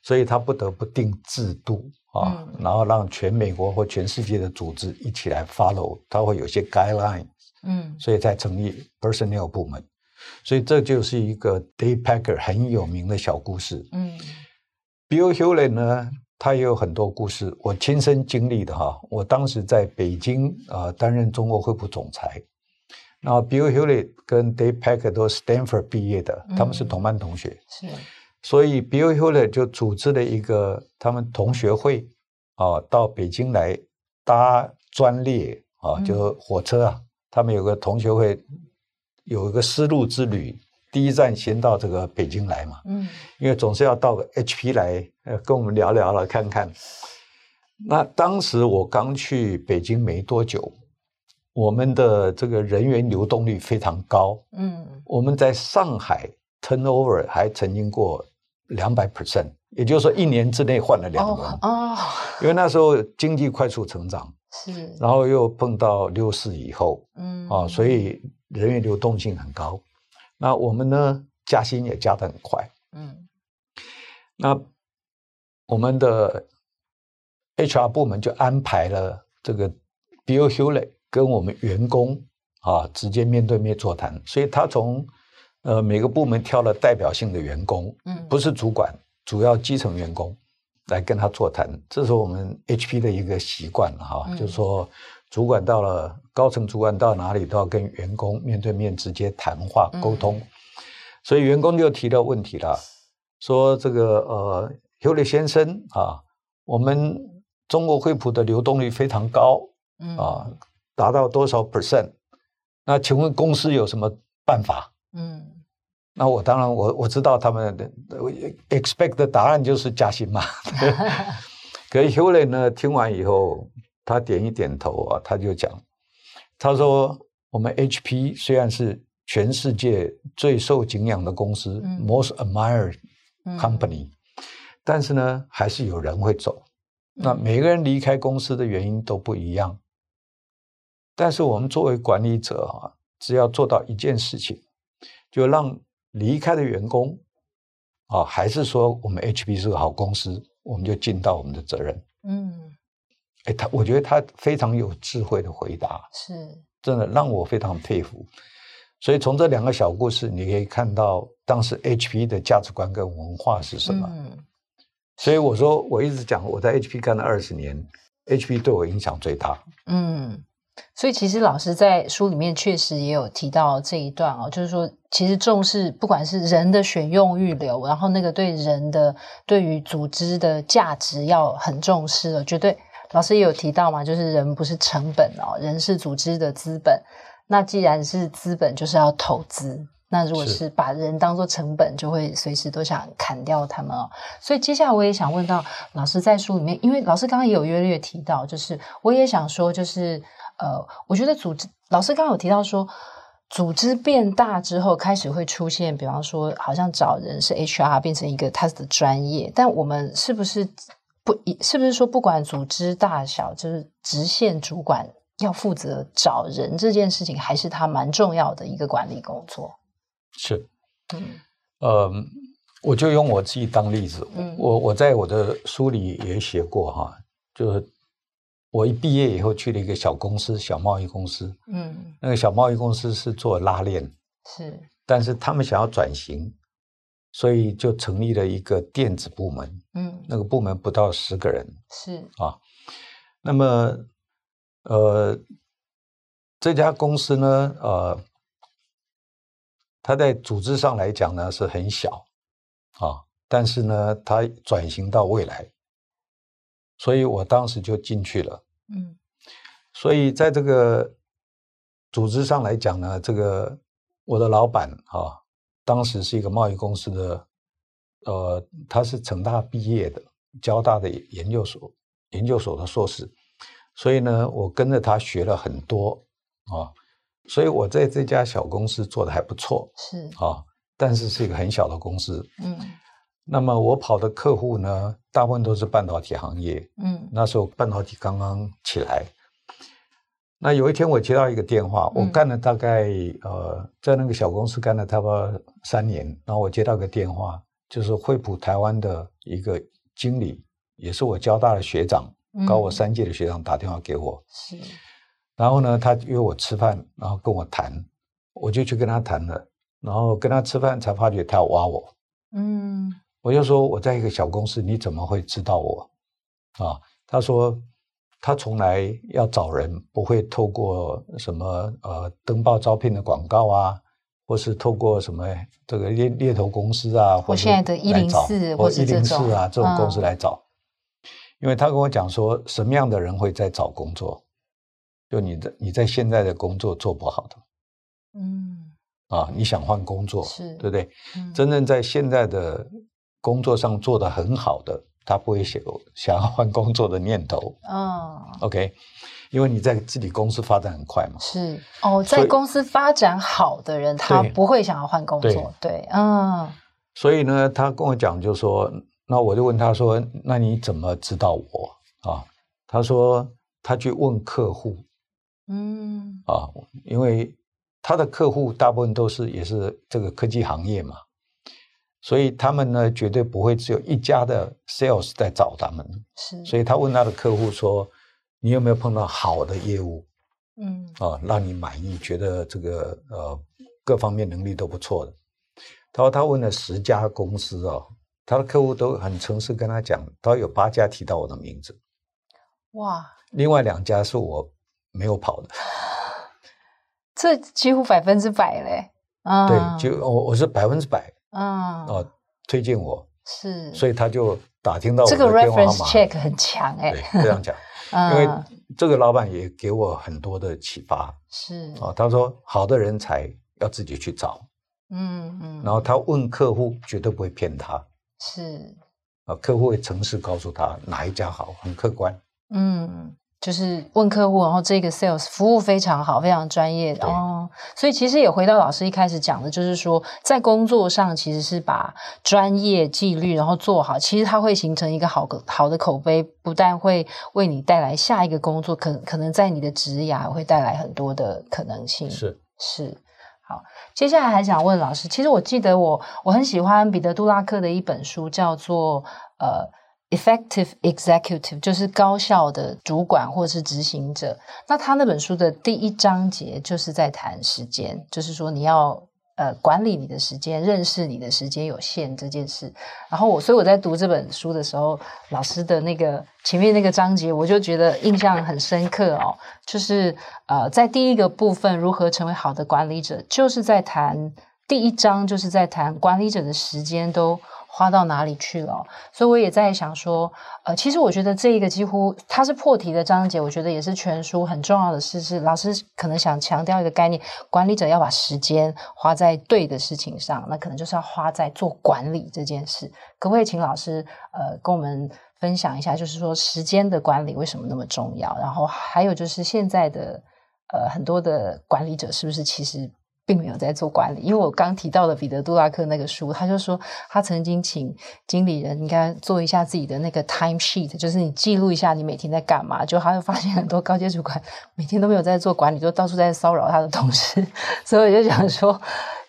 所以他不得不定制度啊，嗯、然后让全美国或全世界的组织一起来 follow，他会有些 guideline，嗯，所以才成立 personnel 部门，所以这就是一个 Dave Packer 很有名的小故事，嗯，Bill Hewlett 呢，他也有很多故事，我亲身经历的哈，我当时在北京啊、呃、担任中国惠普总裁。然后 Bill Hewlett 跟 Dave Packer 都是 Stanford 毕业的，嗯、他们是同班同学。是，所以 Bill Hewlett 就组织了一个他们同学会啊，到北京来搭专列啊，就是火车啊。嗯、他们有个同学会，有一个丝路之旅，第一站先到这个北京来嘛。嗯，因为总是要到个 HP 来呃跟我们聊聊了看看。那当时我刚去北京没多久。我们的这个人员流动率非常高，嗯，我们在上海 turnover 还曾经过两百 percent，也就是说一年之内换了两个人，哦，因为那时候经济快速成长，是，然后又碰到六四以后，嗯，啊，所以人员流动性很高，那我们呢加薪也加得很快，嗯，那我们的 HR 部门就安排了这个 Bill Hewlett 跟我们员工啊直接面对面座谈，所以他从呃每个部门挑了代表性的员工，嗯，不是主管，主要基层员工来跟他座谈，这是我们 HP 的一个习惯哈，嗯、就是说主管到了高层主管到哪里都要跟员工面对面直接谈话沟通，嗯、所以员工就提到问题了，说这个呃 Hewlett 先生啊，我们中国惠普的流动率非常高，嗯。啊。达到多少 percent？那请问公司有什么办法？嗯，那我当然我我知道他们的 expect 的答案就是加薪嘛。可是 Hewlett 呢，听完以后，他点一点头啊，他就讲，他说我们 HP 虽然是全世界最受敬仰的公司，嗯，most admired company，嗯，但是呢，还是有人会走。那每个人离开公司的原因都不一样。但是我们作为管理者啊，只要做到一件事情，就让离开的员工啊，还是说我们 HP 是个好公司，我们就尽到我们的责任。嗯，哎，他我觉得他非常有智慧的回答，是真的让我非常佩服。所以从这两个小故事，你可以看到当时 HP 的价值观跟文化是什么。嗯，所以我说我一直讲我在 HP 干了二十年，HP 对我影响最大。嗯。所以，其实老师在书里面确实也有提到这一段哦，就是说，其实重视不管是人的选用预留，然后那个对人的对于组织的价值要很重视哦，绝对。老师也有提到嘛，就是人不是成本哦，人是组织的资本。那既然是资本，就是要投资。那如果是把人当做成本，就会随时都想砍掉他们哦。所以接下来我也想问到老师，在书里面，因为老师刚刚也有约略提到，就是我也想说，就是。呃，我觉得组织老师刚刚有提到说，组织变大之后，开始会出现，比方说，好像找人是 HR 变成一个他的专业，但我们是不是不？是不是说不管组织大小，就是直线主管要负责找人这件事情，还是他蛮重要的一个管理工作？是，嗯，呃，我就用我自己当例子，嗯，我我在我的书里也写过哈，就是。我一毕业以后去了一个小公司，小贸易公司。嗯，那个小贸易公司是做拉链，是，但是他们想要转型，所以就成立了一个电子部门。嗯，那个部门不到十个人。是啊，那么，呃，这家公司呢，呃，它在组织上来讲呢是很小啊，但是呢，它转型到未来。所以我当时就进去了，嗯，所以在这个组织上来讲呢，这个我的老板啊，当时是一个贸易公司的，呃，他是成大毕业的，交大的研究所研究所的硕士，所以呢，我跟着他学了很多啊，所以我在这家小公司做的还不错，是。啊，但是是一个很小的公司，嗯。那么我跑的客户呢，大部分都是半导体行业。嗯，那时候半导体刚刚起来。那有一天我接到一个电话，我干了大概呃，在那个小公司干了差不多三年，然后我接到一个电话，就是惠普台湾的一个经理，也是我交大的学长，高我三届的学长打电话给我。是。然后呢，他约我吃饭，然后跟我谈，我就去跟他谈了，然后跟他吃饭才发觉他要挖我。嗯。我就说我在一个小公司，你怎么会知道我？啊，他说他从来要找人不会透过什么呃登报招聘的广告啊，或是透过什么这个猎猎头公司啊，或现在的一零四或一零四啊这种公司来找，嗯，因为他跟我讲说什么样的人会在找工作，就你的你在现在的工作做不好的，嗯，啊，你想换工作是对不对？嗯，真正在现在的。工作上做得很好的，他不会想想要换工作的念头。嗯，OK，因为你在自己公司发展很快嘛。是哦，在公司发展好的人，他不会想要换工作。对，对，嗯。所以呢，他跟我讲，就说，那我就问他说，那你怎么知道我啊？他说他去问客户。嗯。啊，因为他的客户大部分都是也是这个科技行业嘛。所以他们呢，绝对不会只有一家的 sales 在找他们。是，所以他问他的客户说：“你有没有碰到好的业务？嗯，啊，让你满意，觉得这个呃各方面能力都不错的。”他说他问了十家公司哦，他的客户都很诚实跟他讲，他有八家提到我的名字。哇！另外两家是我没有跑的。这几乎百分之百嘞。啊，对，就我我是百分之百。嗯。哦，推荐我是，所以他就打听到我。这个 reference check 很强哎，对，这样讲，嗯，因为这个老板也给我很多的启发。是。啊，他说好的人才要自己去找，嗯嗯，然后他问客户绝对不会骗他，是。啊，客户会诚实告诉他哪一家好，很客观，嗯。就是问客户，然后这个 sales 服务非常好，非常专业哦。所以其实也回到老师一开始讲的，就是说在工作上其实是把专业纪律然后做好，其实它会形成一个好个好的口碑，不但会为你带来下一个工作，可可能在你的职涯会带来很多的可能性。是是，好，接下来还想问老师，其实我记得我我很喜欢彼得·杜拉克的一本书，叫做呃。Effective executive 就是高效的主管或是执行者。那他那本书的第一章节就是在谈时间，就是说你要呃管理你的时间，认识你的时间有限这件事。然后我，所以我在读这本书的时候，老师的那个前面那个章节，我就觉得印象很深刻哦。就是呃，在第一个部分如何成为好的管理者，就是在谈第一章，就是在谈管理者的时间都。花到哪里去了？所以我也在想说，呃，其实我觉得这一个几乎它是破题的章节，我觉得也是全书很重要的事。是老师可能想强调一个概念：管理者要把时间花在对的事情上，那可能就是要花在做管理这件事。可不可以请老师呃跟我们分享一下，就是说时间的管理为什么那么重要？然后还有就是现在的呃很多的管理者是不是其实并没有在做管理，因为我刚提到的彼得·杜拉克那个书，他就说他曾经请经理人应该做一下自己的那个 time sheet，就是你记录一下你每天在干嘛。就他会发现很多高阶主管每天都没有在做管理，就到处在骚扰他的同事。所以我就想说，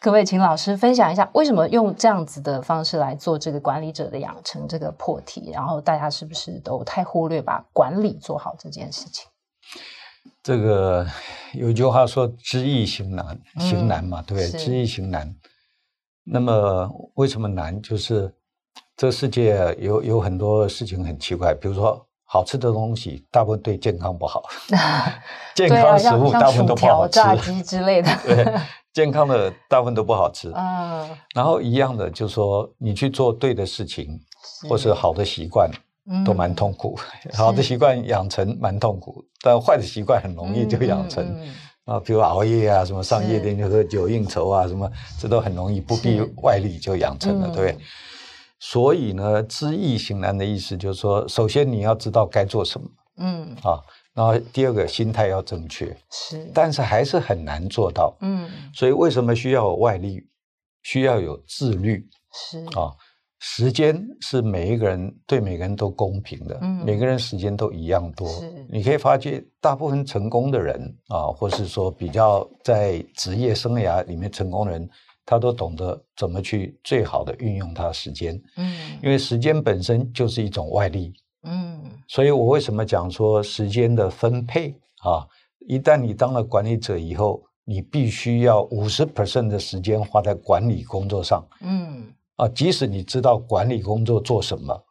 可不可以请老师分享一下，为什么用这样子的方式来做这个管理者的养成这个破题？然后大家是不是都太忽略把管理做好这件事情？这个有一句话说“知易行难”，行难嘛，嗯、对不对？知易行难。那么为什么难？就是这世界有有很多事情很奇怪，比如说好吃的东西，大部分对健康不好；健康食物大部分都不好吃，炸鸡之类的。对，健康的大部分都不好吃。嗯。然后一样的，就是说你去做对的事情，或是好的习惯。都蛮痛苦，嗯、好的习惯养成蛮痛苦，但坏的习惯很容易就养成、啊，比如熬夜啊，什么上夜店就喝酒应酬啊，什么这都很容易不必外力就养成了，是对。不对？嗯、所以呢，知易行难的意思就是说，首先你要知道该做什么，嗯。啊，然后第二个心态要正确，是，但是还是很难做到，嗯，所以为什么需要有外力，需要有自律，是。啊。时间是每一个人对每个人都公平的，嗯，每个人时间都一样多。你可以发觉，大部分成功的人啊，或是说比较在职业生涯里面成功的人，他都懂得怎么去最好的运用他的时间。嗯，因为时间本身就是一种外力。嗯，所以我为什么讲说时间的分配啊？一旦你当了管理者以后，你必须要五十 percent 的时间花在管理工作上。嗯。啊，即使你知道管理工作做什么，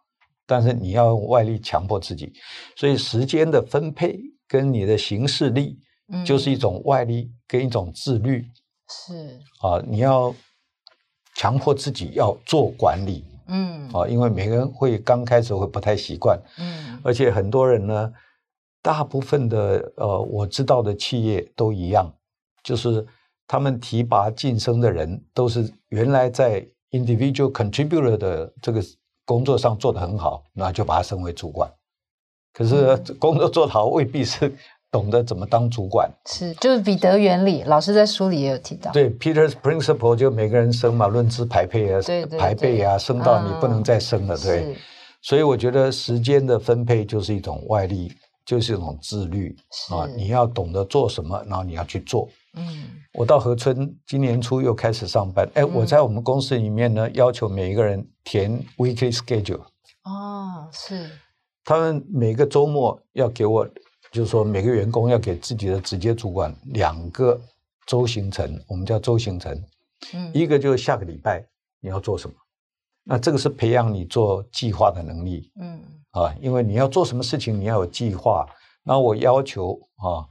但是你要用外力强迫自己，所以时间的分配跟你的行事力，就是一种外力跟一种自律。是啊，你要强迫自己要做管理。嗯，啊，因为每个人会刚开始会不太习惯。嗯，而且很多人呢，大部分的呃，我知道的企业都一样，就是他们提拔晋升的人都是原来在。Individual contributor 的这个工作上做得很好，那就把他升为主管。可是工作做得好，未必是懂得怎么当主管。是，就是彼得原理，老师在书里也有提到。对，Peter's Principle 就每个人升嘛，论资排辈啊，对对对排辈啊，升到你不能再升了，嗯、对。所以我觉得时间的分配就是一种外力，就是一种自律啊，你要懂得做什么，然后你要去做。嗯，我到河村今年初又开始上班。哎，我在我们公司里面呢，要求每一个人填 weekly schedule。哦，是。他们每个周末要给我，就是说每个员工要给自己的直接主管两个周行程，我们叫周行程。嗯，一个就是下个礼拜你要做什么，那这个是培养你做计划的能力。嗯，啊，因为你要做什么事情，你要有计划。那我要求啊。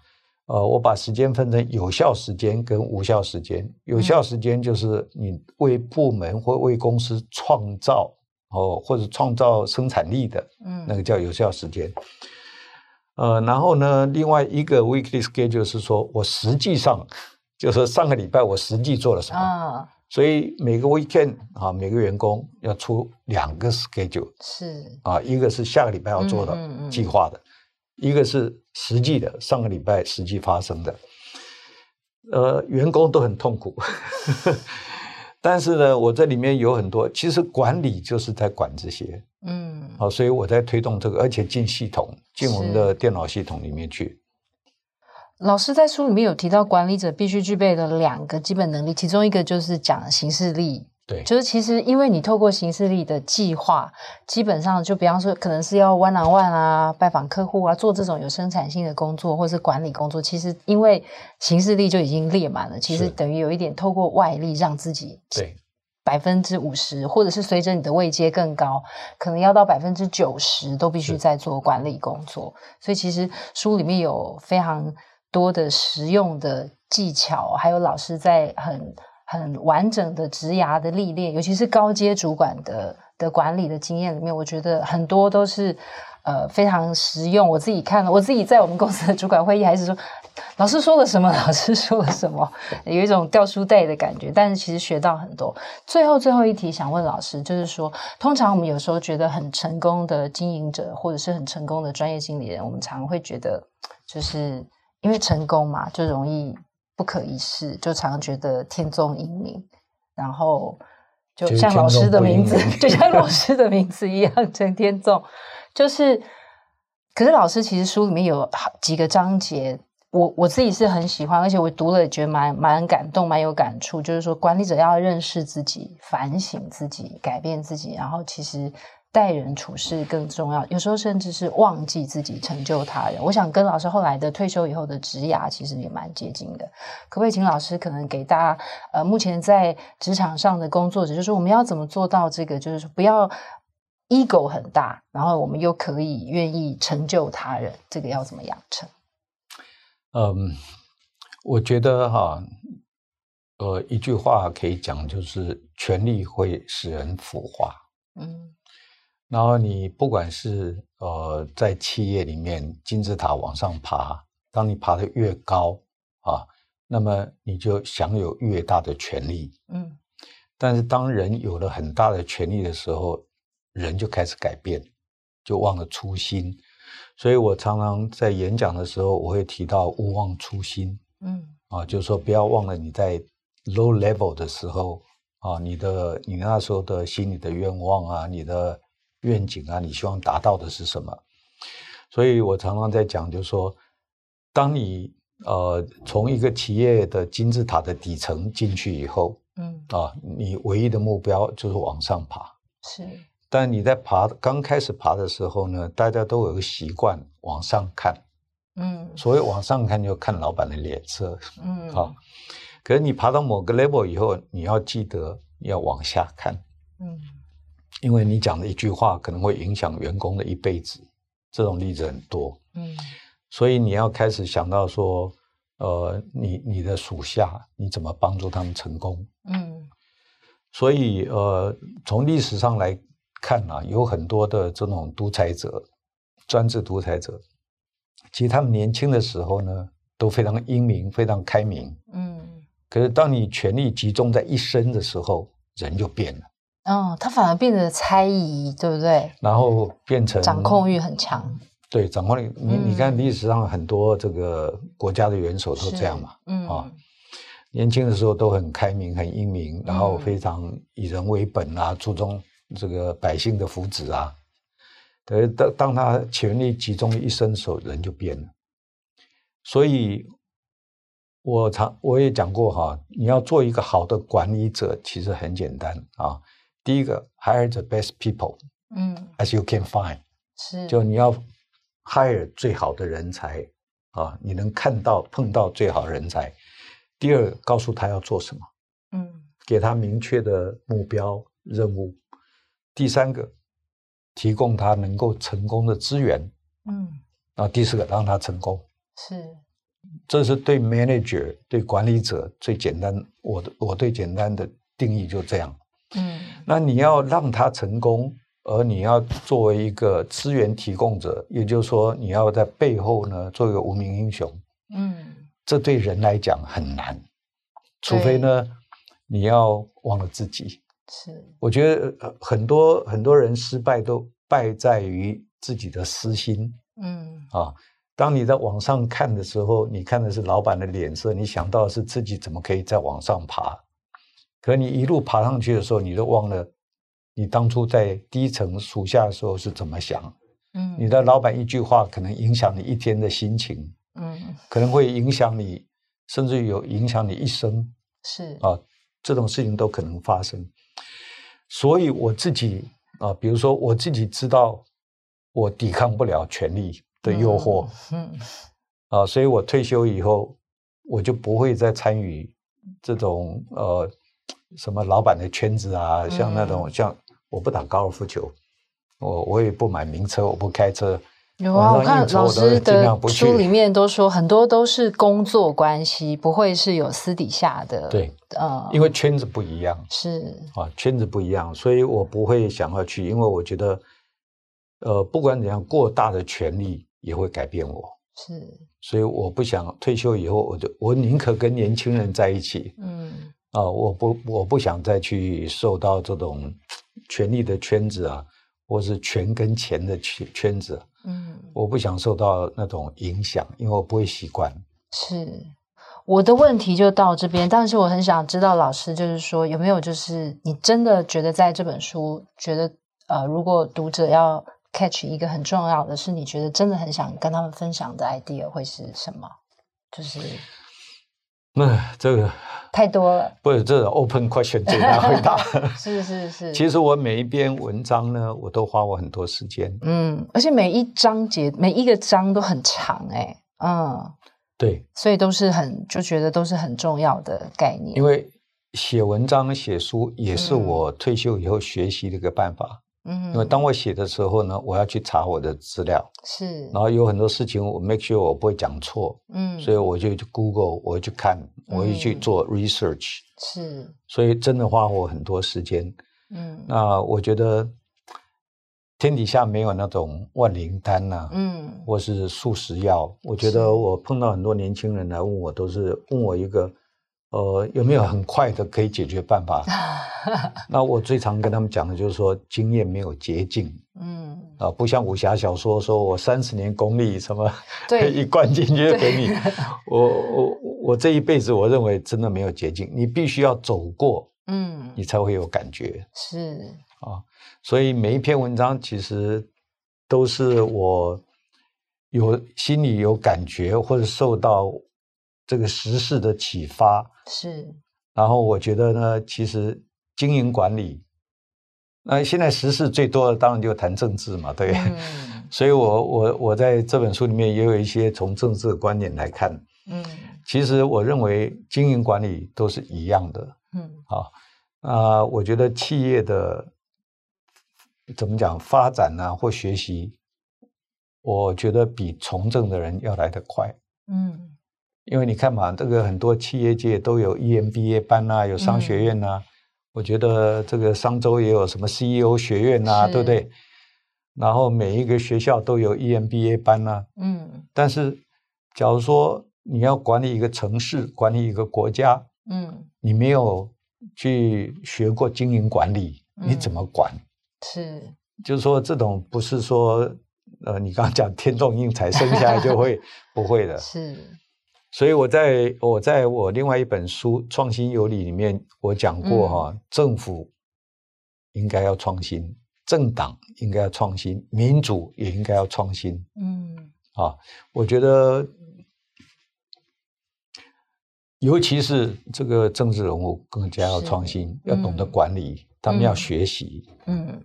呃，我把时间分成有效时间跟无效时间。有效时间就是你为部门或为公司创造哦，或者创造生产力的，嗯，那个叫有效时间。呃，然后呢，另外一个 weekly schedule 是说我实际上就是上个礼拜我实际做了什么。啊，所以每个 weekend 啊，每个员工要出两个 schedule。是啊，一个是下个礼拜要做的计划的。一个是实际的，上个礼拜实际发生的，呃，员工都很痛苦，但是呢，我这里面有很多，其实管理就是在管这些，嗯，好，所以我在推动这个，而且进系统，进我们的电脑系统里面去。老师在书里面有提到，管理者必须具备的两个基本能力，其中一个就是讲行事力。对，就是其实，因为你透过形式力的计划，基本上就比方说，可能是要 one on one 啊，拜访客户啊，做这种有生产性的工作，或是管理工作，其实因为形式力就已经列满了，其实等于有一点透过外力让自己对百分之五十，或者是随着你的位阶更高，可能要到百分之九十都必须在做管理工作。所以其实书里面有非常多的实用的技巧，还有老师在很。很完整的职涯的历练，尤其是高阶主管的的管理的经验里面，我觉得很多都是呃非常实用。我自己看了，我自己在我们公司的主管会议，还是说老师说了什么，老师说了什么，有一种掉书袋的感觉。但是其实学到很多。最后最后一题想问老师，就是说，通常我们有时候觉得很成功的经营者，或者是很成功的专业经理人，我们常会觉得就是因为成功嘛，就容易。不可一世，就常常觉得天纵英明，然后就像老师的名字，就像老 师的名字一样，陈天纵。就是，可是老师其实书里面有好几个章节。我我自己是很喜欢，而且我读了也觉得蛮蛮感动，蛮有感触。就是说，管理者要认识自己、反省自己、改变自己，然后其实待人处事更重要。有时候甚至是忘记自己，成就他人。我想跟老师后来的退休以后的职涯其实也蛮接近的。可不可以请老师可能给大家呃，目前在职场上的工作者，就是我们要怎么做到这个？就是说不要 ego 很大，然后我们又可以愿意成就他人，这个要怎么养成？嗯，我觉得哈，呃，一句话可以讲，就是权力会使人腐化。嗯，然后你不管是呃在企业里面金字塔往上爬，当你爬得越高啊，那么你就享有越大的权利。嗯，但是当人有了很大的权利的时候，人就开始改变，就忘了初心。所以我常常在演讲的时候，我会提到勿忘初心，嗯，啊，就是说不要忘了你在 low level 的时候，啊，你的你那时候的心里的愿望啊，你的愿景啊，你希望达到的是什么？所以我常常在讲，就是说，当你呃从一个企业的金字塔的底层进去以后，嗯，啊，你唯一的目标就是往上爬，是。但你在爬刚开始爬的时候呢，大家都有个习惯往上看，嗯，所谓往上看就看老板的脸色，嗯，好。可是你爬到某个 level 以后，你要记得要往下看，嗯，因为你讲的一句话可能会影响员工的一辈子，这种例子很多，嗯，所以你要开始想到说，呃，你你的属下你怎么帮助他们成功，嗯，所以呃，从历史上来。看啊，有很多的这种独裁者、专制独裁者，其实他们年轻的时候呢，都非常英明、非常开明。嗯。可是当你权力集中在一身的时候，人就变了。哦，他反而变得猜疑，对不对？然后变成掌控欲很强。对，掌控力。你你看历史上很多这个国家的元首都这样嘛。嗯。啊，年轻的时候都很开明、很英明，然后非常以人为本啊，注重。这个百姓的福祉啊，等于当当他权力集中一身手，人就变了。所以，我常我也讲过哈，你要做一个好的管理者，其实很简单啊。第一个，hire the best people，嗯，as you can find，是，就你要 hire 最好的人才啊，你能看到碰到最好的人才。第二，告诉他要做什么，嗯，给他明确的目标任务。第三个，提供他能够成功的资源，嗯，然后第四个让他成功，是，这是对 manager 对管理者最简单，我的我对简单的定义就这样，嗯，那你要让他成功，而你要作为一个资源提供者，也就是说你要在背后呢做一个无名英雄，嗯，这对人来讲很难，除非呢你要忘了自己。是，我觉得很多很多人失败都败在于自己的私心。嗯啊，当你在网上看的时候，你看的是老板的脸色，你想到的是自己怎么可以再往上爬。可你一路爬上去的时候，你都忘了你当初在低层属下的时候是怎么想。嗯，你的老板一句话可能影响你一天的心情。嗯，可能会影响你，甚至有影响你一生。是啊，这种事情都可能发生。所以我自己啊，比如说我自己知道我抵抗不了权力的诱惑，嗯，嗯啊，所以我退休以后我就不会再参与这种呃什么老板的圈子啊，像那种像我不打高尔夫球，我我也不买名车，我不开车。有啊，我看老师的书里面都说很多都是工作关系，不会是有私底下的。对，呃，因为圈子不一样，是啊，圈子不一样，所以我不会想要去，因为我觉得，呃，不管怎样，过大的权力也会改变我。是，所以我不想退休以后，我就我宁可跟年轻人在一起。嗯，啊，我不我不想再去受到这种权力的圈子啊，或是权跟钱的圈圈子。嗯，我不想受到那种影响，因为我不会习惯。是，我的问题就到这边，但是我很想知道老师，就是说有没有，就是你真的觉得在这本书，觉得呃，如果读者要 catch 一个很重要的是，你觉得真的很想跟他们分享的 idea 会是什么？就是那这个太多了，不是这个 open question 最难回答。是是是，其实我每一篇文章呢，我都花我很多时间。嗯，而且每一章节每一个章都很长哎、欸，嗯。对，所以都是很就觉得都是很重要的概念。因为写文章、写书也是我退休以后学习的一个办法。嗯，因为当我写的时候呢，我要去查我的资料，是，然后有很多事情我 make sure 我不会讲错。嗯，所以我就去 Google，我会去看，我会去做 research。是，所以真的花我很多时间。嗯，那我觉得。天底下没有那种万灵丹呐、啊，嗯，或是速食药。我觉得我碰到很多年轻人来问我，都是问我一个，呃，有没有很快的可以解决办法？那我最常跟他们讲的就是说，经验没有捷径，嗯，啊，不像武侠小说说我三十年功力什么，对，一灌进去就给你。我我我这一辈子，我认为真的没有捷径，你必须要走过，嗯，你才会有感觉，是啊。所以每一篇文章其实都是我有心里有感觉，或者受到这个时事的启发。是。然后我觉得呢，其实经营管理，那现在时事最多的当然就谈政治嘛，对。嗯。所以我我我在这本书里面也有一些从政治的观点来看。嗯。其实我认为经营管理都是一样的。嗯。好，啊，我觉得企业的。怎么讲发展呢、啊？或学习，我觉得比从政的人要来得快。嗯，因为你看嘛，这个很多企业界都有 EMBA 班啊，有商学院啊。嗯、我觉得这个商周也有什么 CEO 学院啊，对不对？然后每一个学校都有 EMBA 班啊。嗯，但是假如说你要管理一个城市，管理一个国家，嗯，你没有去学过经营管理，你怎么管？嗯是，就是说，这种不是说，呃，你刚刚讲天纵英才生下来就会 不会的。是，所以我在我在我另外一本书《创新有理》里面，我讲过哈、嗯，政府应该要创新，政党应该要创新，民主也应该要创新。嗯，啊，我觉得，尤其是这个政治人物更加要创新，要懂得管理，嗯、他们要学习。嗯。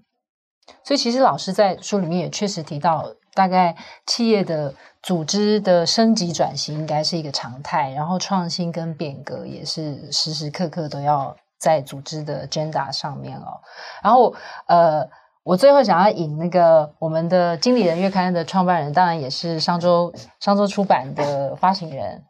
所以，其实老师在书里面也确实提到，大概企业的组织的升级转型应该是一个常态，然后创新跟变革也是时时刻刻都要在组织的 agenda 上面哦。然后，呃，我最后想要引那个我们的经理人月刊的创办人，当然也是上周上周出版的发行人。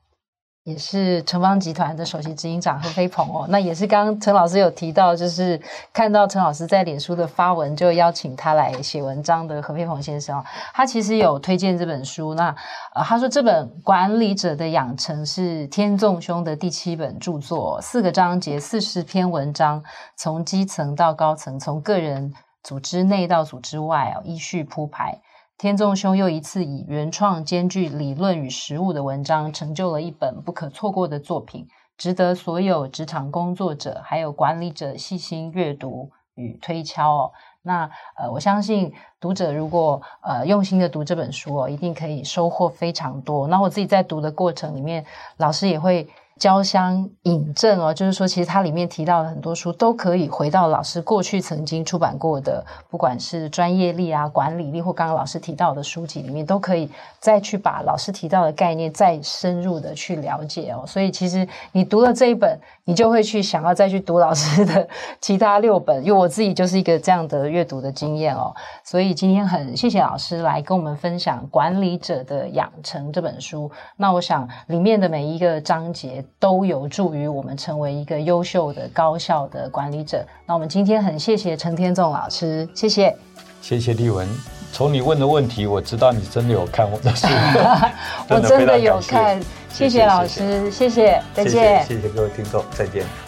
也是城邦集团的首席执行长何飞鹏哦，那也是刚刚陈老师有提到，就是看到陈老师在脸书的发文，就邀请他来写文章的何飞鹏先生哦，他其实有推荐这本书。那呃，他说这本《管理者的养成》是天纵兄的第七本著作，四个章节，四十篇文章，从基层到高层，从个人组织内到组织外哦，依序铺排。天纵兄又一次以原创兼具理论与实务的文章，成就了一本不可错过的作品，值得所有职场工作者还有管理者细心阅读与推敲哦。那呃，我相信读者如果呃用心的读这本书哦，一定可以收获非常多。那我自己在读的过程里面，老师也会。交相引证哦，就是说，其实它里面提到的很多书都可以回到老师过去曾经出版过的，不管是专业力啊、管理力，或刚刚老师提到的书籍里面，都可以再去把老师提到的概念再深入的去了解哦。所以，其实你读了这一本，你就会去想要再去读老师的 其他六本，因为我自己就是一个这样的阅读的经验哦。所以今天很谢谢老师来跟我们分享《管理者的养成》这本书。那我想里面的每一个章节。都有助于我们成为一个优秀的、高效的管理者。那我们今天很谢谢陈天纵老师，谢谢，谢谢丽文。从你问的问题，我知道你真的有看我的书，我真的有看。谢谢老师，谢谢，谢谢，再见，谢谢各位听众，再见。